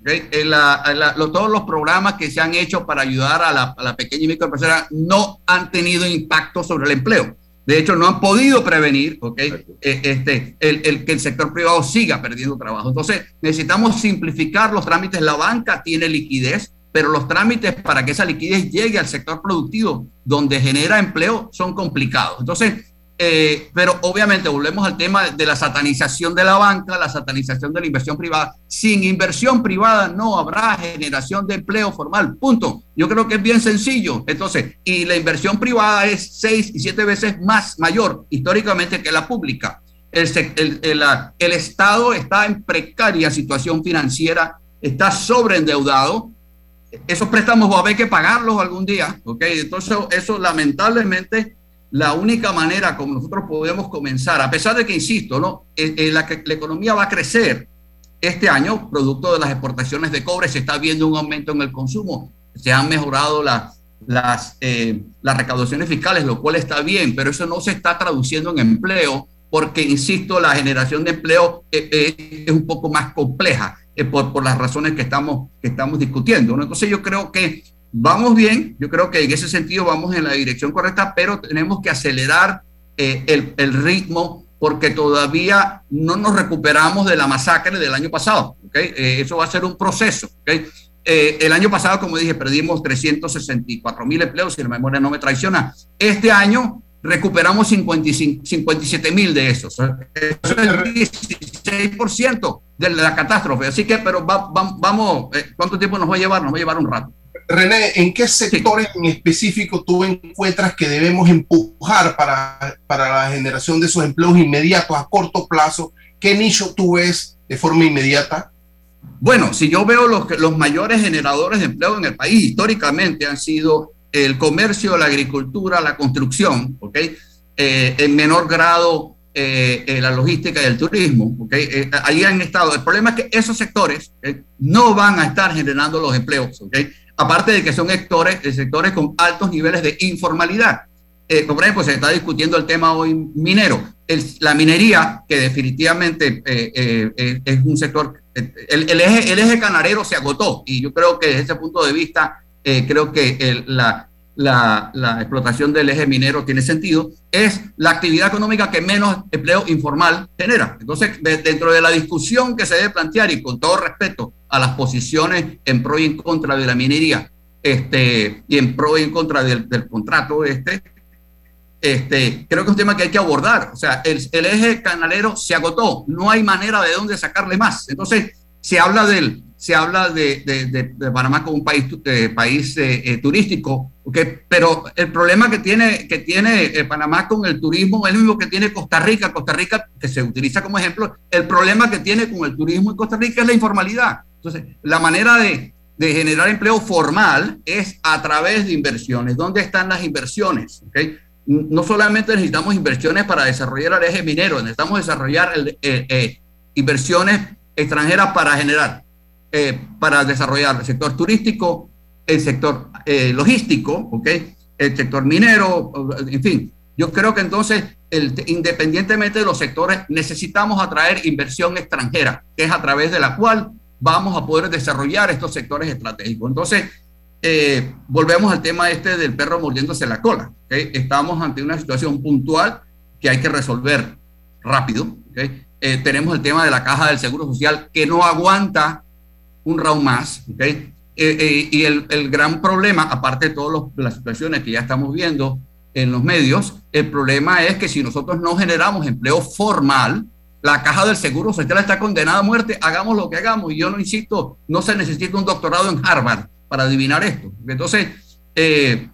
todos los programas que se han hecho para ayudar a la, pequeña y microempresa no han tenido impacto sobre el empleo. De hecho, no han podido prevenir. Eh, este, el, que el sector privado siga perdiendo trabajo. Entonces, necesitamos simplificar los trámites. La banca tiene liquidez, pero los trámites para que esa liquidez llegue al sector productivo, donde genera empleo, son complicados. Entonces, eh, pero obviamente volvemos al tema de la satanización de la banca, la satanización de la inversión privada. Sin inversión privada no habrá generación de empleo formal, punto. Yo creo que es bien sencillo. Entonces, y la inversión privada es seis y siete veces más mayor históricamente que la pública. El, el, el, el Estado está en precaria situación financiera, está sobreendeudado. Esos préstamos va a haber que pagarlos algún día, ¿ok? Entonces, eso lamentablemente la única manera como nosotros podemos comenzar, a pesar de que, insisto, ¿no? Eh, eh, la, economía va a crecer este año, producto de las exportaciones de cobre, se está viendo un aumento en el consumo, se han mejorado las, las, eh, las recaudaciones fiscales, lo cual está bien, pero eso no se está traduciendo en empleo, porque, insisto, la generación de empleo es un poco más compleja por, por, las razones que estamos, discutiendo. Entonces yo creo que vamos bien, yo creo que en ese sentido vamos en la dirección correcta, pero tenemos que acelerar eh, el, el, ritmo porque todavía no nos recuperamos de la masacre del año pasado. Eh, eso va a ser un proceso. Eh, el año pasado, como dije, perdimos 364 mil empleos, si la memoria no me traiciona. Este año recuperamos 55, 57 mil de esos. Eso es el 16% de la catástrofe. Así que, pero va, va, vamos, ¿cuánto tiempo nos va a llevar? Nos va a llevar un rato. René, ¿en qué sectores sí. en específico tú encuentras que debemos empujar para, para la generación de esos empleos inmediatos a corto plazo? ¿Qué nicho tú ves de forma inmediata? Bueno, si yo veo los, los mayores generadores de empleo en el país históricamente han sido el comercio, la agricultura, la construcción, ¿ok? Eh, en menor grado eh, eh, la logística y el turismo, ¿ok? Eh, ahí han estado. El problema es que esos sectores no van a estar generando los empleos, ¿ok? aparte de que son sectores, sectores con altos niveles de informalidad. Eh, por ejemplo, se está discutiendo el tema hoy minero. El, la minería, que definitivamente eh, eh, es un sector, el, el, eje, el eje canarero se agotó y yo creo que desde ese punto de vista, creo que el, la, la, la, explotación del eje minero tiene sentido, es la actividad económica que menos empleo informal genera. Entonces, de, dentro de la discusión que se debe plantear y con todo respeto a las posiciones en pro y en contra de la minería este, y en pro y en contra del, del contrato este, este, creo que es un tema que hay que abordar. O sea, el, el eje canalero se agotó, no hay manera de dónde sacarle más. Entonces, se habla del, se habla de, de, de, de, Panamá como un país, país eh, eh, turístico, okay, pero el problema que tiene, que tiene eh, Panamá con el turismo es el mismo que tiene Costa Rica. Costa Rica, que se utiliza como ejemplo, el problema que tiene con el turismo en Costa Rica es la informalidad. Entonces, la manera de, generar empleo formal es a través de inversiones. ¿Dónde están las inversiones? Okay? No solamente necesitamos inversiones para desarrollar el eje minero, necesitamos desarrollar el, inversiones extranjeras para generar eh, para desarrollar el sector turístico, el sector eh, logístico, ¿okay? el sector minero, en fin. Yo creo que entonces, el, independientemente de los sectores, necesitamos atraer inversión extranjera, que es a través de la cual vamos a poder desarrollar estos sectores estratégicos. Entonces, eh, volvemos al tema este del perro mordiéndose la cola. ¿okay? Estamos ante una situación puntual que hay que resolver rápido. ¿okay? Eh, tenemos el tema de la caja del Seguro Social que no aguanta un round más, ¿ok? Eh, eh, y el, el, gran problema, aparte de todas las situaciones que ya estamos viendo en los medios, el problema es que si nosotros no generamos empleo formal, la caja del seguro social está condenada a muerte, hagamos lo que hagamos. Y yo no insisto, no se necesita un doctorado en Harvard para adivinar esto. Entonces, eh,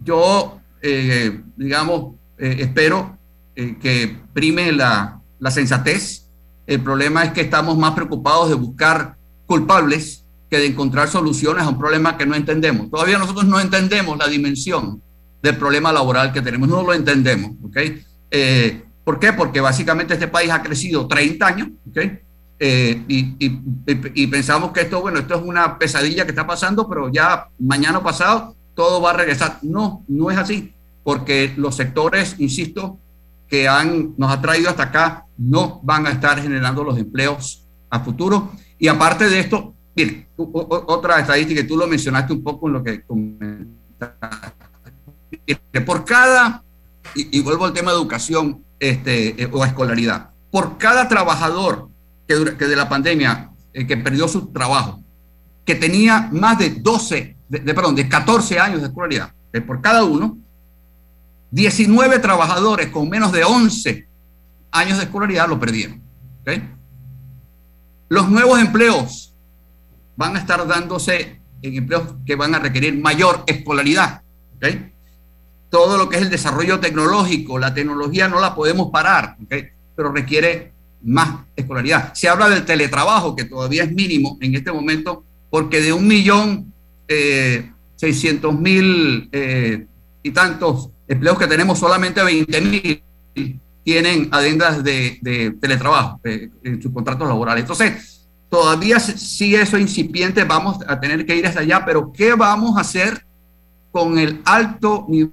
yo, eh, digamos, eh, espero que prime la, la sensatez. El problema es que estamos más preocupados de buscar culpables que de encontrar soluciones a un problema que no entendemos. Todavía nosotros no entendemos la dimensión del problema laboral que tenemos, no lo entendemos, ¿ok? Eh, ¿Por qué? Porque básicamente este país ha crecido 30 años, ¿ok? Eh, y, y, pensamos que esto, bueno, esto es una pesadilla que está pasando, pero ya mañana pasado todo va a regresar. No, no es así, porque los sectores, insisto, que han, nos ha traído hasta acá, no van a estar generando los empleos a futuro y aparte de esto, otra estadística que tú lo mencionaste un poco en lo que comentaste. Por cada, y, y vuelvo al tema de educación este, eh, o escolaridad, por cada trabajador que, de la pandemia eh, que perdió su trabajo, que tenía más de 12, de, perdón, de 14 años de escolaridad, eh, por cada uno, 19 trabajadores con menos de 11 años de escolaridad lo perdieron. Los nuevos empleos van a estar dándose en empleos que van a requerir mayor escolaridad. Todo lo que es el desarrollo tecnológico, la tecnología no la podemos parar, pero requiere más escolaridad. Se habla del teletrabajo, que todavía es mínimo en este momento, porque de un millón eh, mil eh, y tantos empleos que tenemos, solamente 20 mil tienen adendas de, teletrabajo eh, en sus contratos laborales. Entonces, todavía sigue eso incipiente, vamos a tener que ir hasta allá, pero ¿qué vamos a hacer con el alto nivel,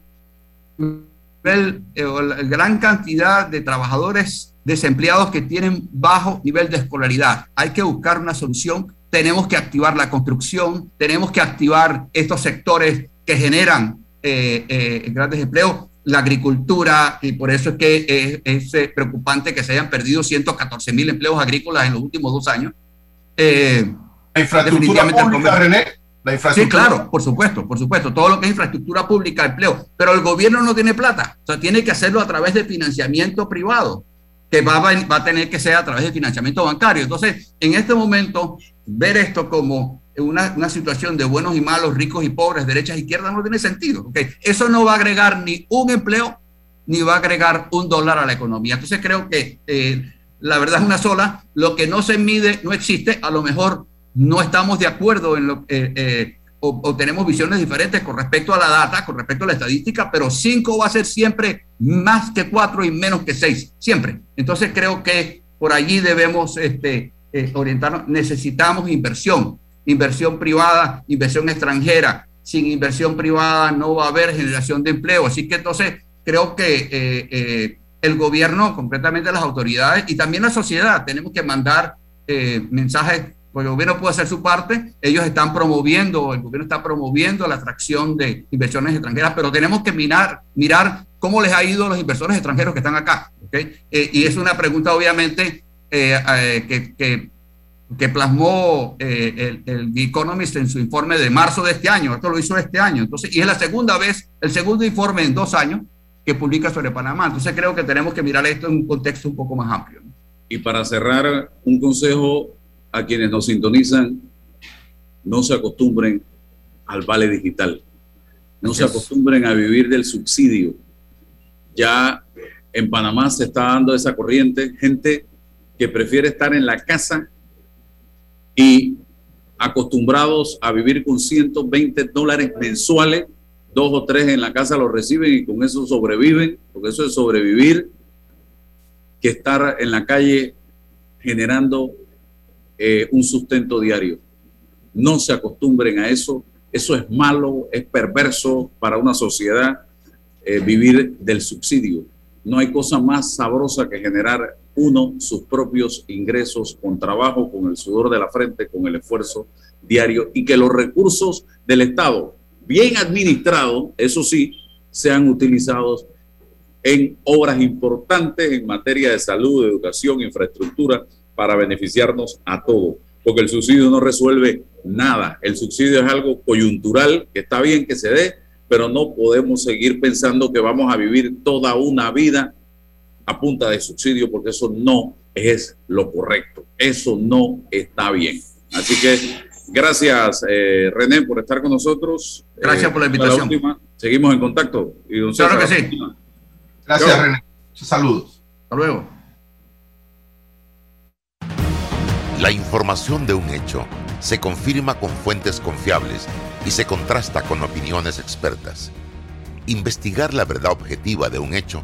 eh, o la gran cantidad de trabajadores desempleados que tienen bajo nivel de escolaridad? Hay que buscar una solución, tenemos que activar la construcción, tenemos que activar estos sectores que generan eh, grandes empleos la agricultura, y por eso es que es, eh, preocupante que se hayan perdido 114 mil empleos agrícolas en los últimos dos años. Eh, la infraestructura pública, René. La infraestructura. Sí, claro, por supuesto, por supuesto. Todo lo que es infraestructura pública, empleo. Pero el gobierno no tiene plata. O sea, tiene que hacerlo a través de financiamiento privado, que va, va a tener que ser a través de financiamiento bancario. Entonces, en este momento, ver esto como una, una, situación de buenos y malos, ricos y pobres, derechas y izquierdas, no tiene sentido. ¿okay? Eso no va a agregar ni un empleo, ni va a agregar un dólar a la economía. Entonces creo que eh, la verdad es una sola. Lo que no se mide no existe. A lo mejor no estamos de acuerdo en lo eh, eh, o, tenemos visiones diferentes con respecto a la data, con respecto a la estadística, pero cinco va a ser siempre más que cuatro y menos que seis, siempre. Entonces creo que por allí debemos este, orientarnos. Necesitamos inversión inversión privada, inversión extranjera. Sin inversión privada no va a haber generación de empleo. Así que entonces creo que eh, eh, el gobierno, concretamente las autoridades y también la sociedad, tenemos que mandar eh, mensajes, porque el gobierno puede hacer su parte, ellos están promoviendo, el gobierno está promoviendo la atracción de inversiones extranjeras, pero tenemos que mirar, mirar cómo les ha ido a los inversores extranjeros que están acá. y es una pregunta obviamente que que plasmó eh, el, The Economist en su informe de marzo de este año. Esto lo hizo este año. Entonces, y es la segunda vez, el segundo informe en dos años que publica sobre Panamá. Entonces, creo que tenemos que mirar esto en un contexto un poco más amplio. Y para cerrar, un consejo a quienes nos sintonizan, no se acostumbren al vale digital. No se acostumbren a vivir del subsidio. Ya en Panamá se está dando esa corriente, gente que prefiere estar en la casa y acostumbrados a vivir con 120 dólares mensuales, dos o tres en la casa lo reciben y con eso sobreviven, porque eso es sobrevivir, que estar en la calle generando eh, un sustento diario. No se acostumbren a eso, eso es malo, es perverso para una sociedad eh, vivir del subsidio. No hay cosa más sabrosa que generar uno sus propios ingresos con trabajo, con el sudor de la frente, con el esfuerzo diario y que los recursos del Estado, bien administrados, eso sí, sean utilizados en obras importantes en materia de salud, educación, infraestructura, para beneficiarnos a todos. Porque el subsidio no resuelve nada. El subsidio es algo coyuntural, que está bien que se dé, pero no podemos seguir pensando que vamos a vivir toda una vida a punta de subsidio, porque eso no es lo correcto. Eso no está bien. Así que gracias, eh, René, por estar con nosotros. Gracias por la invitación. seguimos en contacto. Y claro que sí. Gracias, René. Saludos. Hasta luego. La información de un hecho se confirma con fuentes confiables y se contrasta con opiniones expertas. Investigar la verdad objetiva de un hecho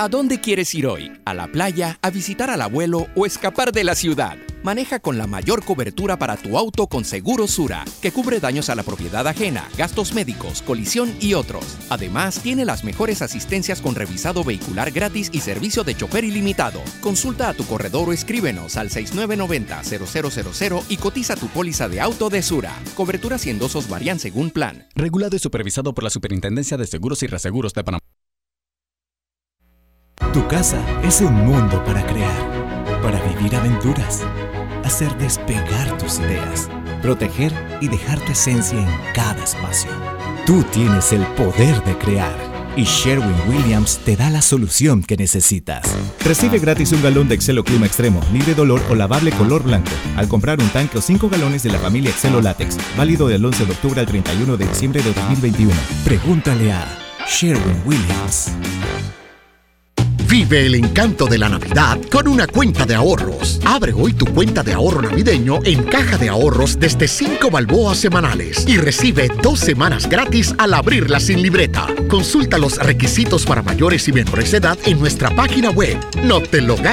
¿A dónde quieres ir hoy? ¿A la playa? ¿A visitar al abuelo o escapar de la ciudad? Maneja con la mayor cobertura para tu auto con Seguro Sura, que cubre daños a la propiedad ajena, gastos médicos, colisión y otros. Además, tiene las mejores asistencias con revisado vehicular gratis y servicio de chofer ilimitado. Consulta a tu corredor o escríbenos al 6990-0000 y cotiza tu póliza de auto de Sura. Coberturas y endosos varían según plan. Regulado y supervisado por la Superintendencia de Seguros y Reaseguros de Panamá. Tu casa es un mundo para crear, para vivir aventuras, hacer despegar tus ideas, proteger y dejar tu esencia en cada espacio. Tú tienes el poder de crear y Sherwin Williams te da la solución que necesitas. Recibe gratis un galón de Excelo Clima Extremo, libre dolor o lavable color blanco al comprar un tanque o 5 galones de la familia Excelo Látex, válido del 11 de octubre al 31 de diciembre de 2021. Pregúntale a Sherwin Williams. Vive el encanto de la Navidad con una cuenta de ahorros. Abre hoy tu cuenta de ahorro navideño en Caja de Ahorros desde 5 balboas semanales y recibe dos semanas gratis al abrirla sin libreta. Consulta los requisitos para mayores y menores de edad en nuestra página web. No te lo gastes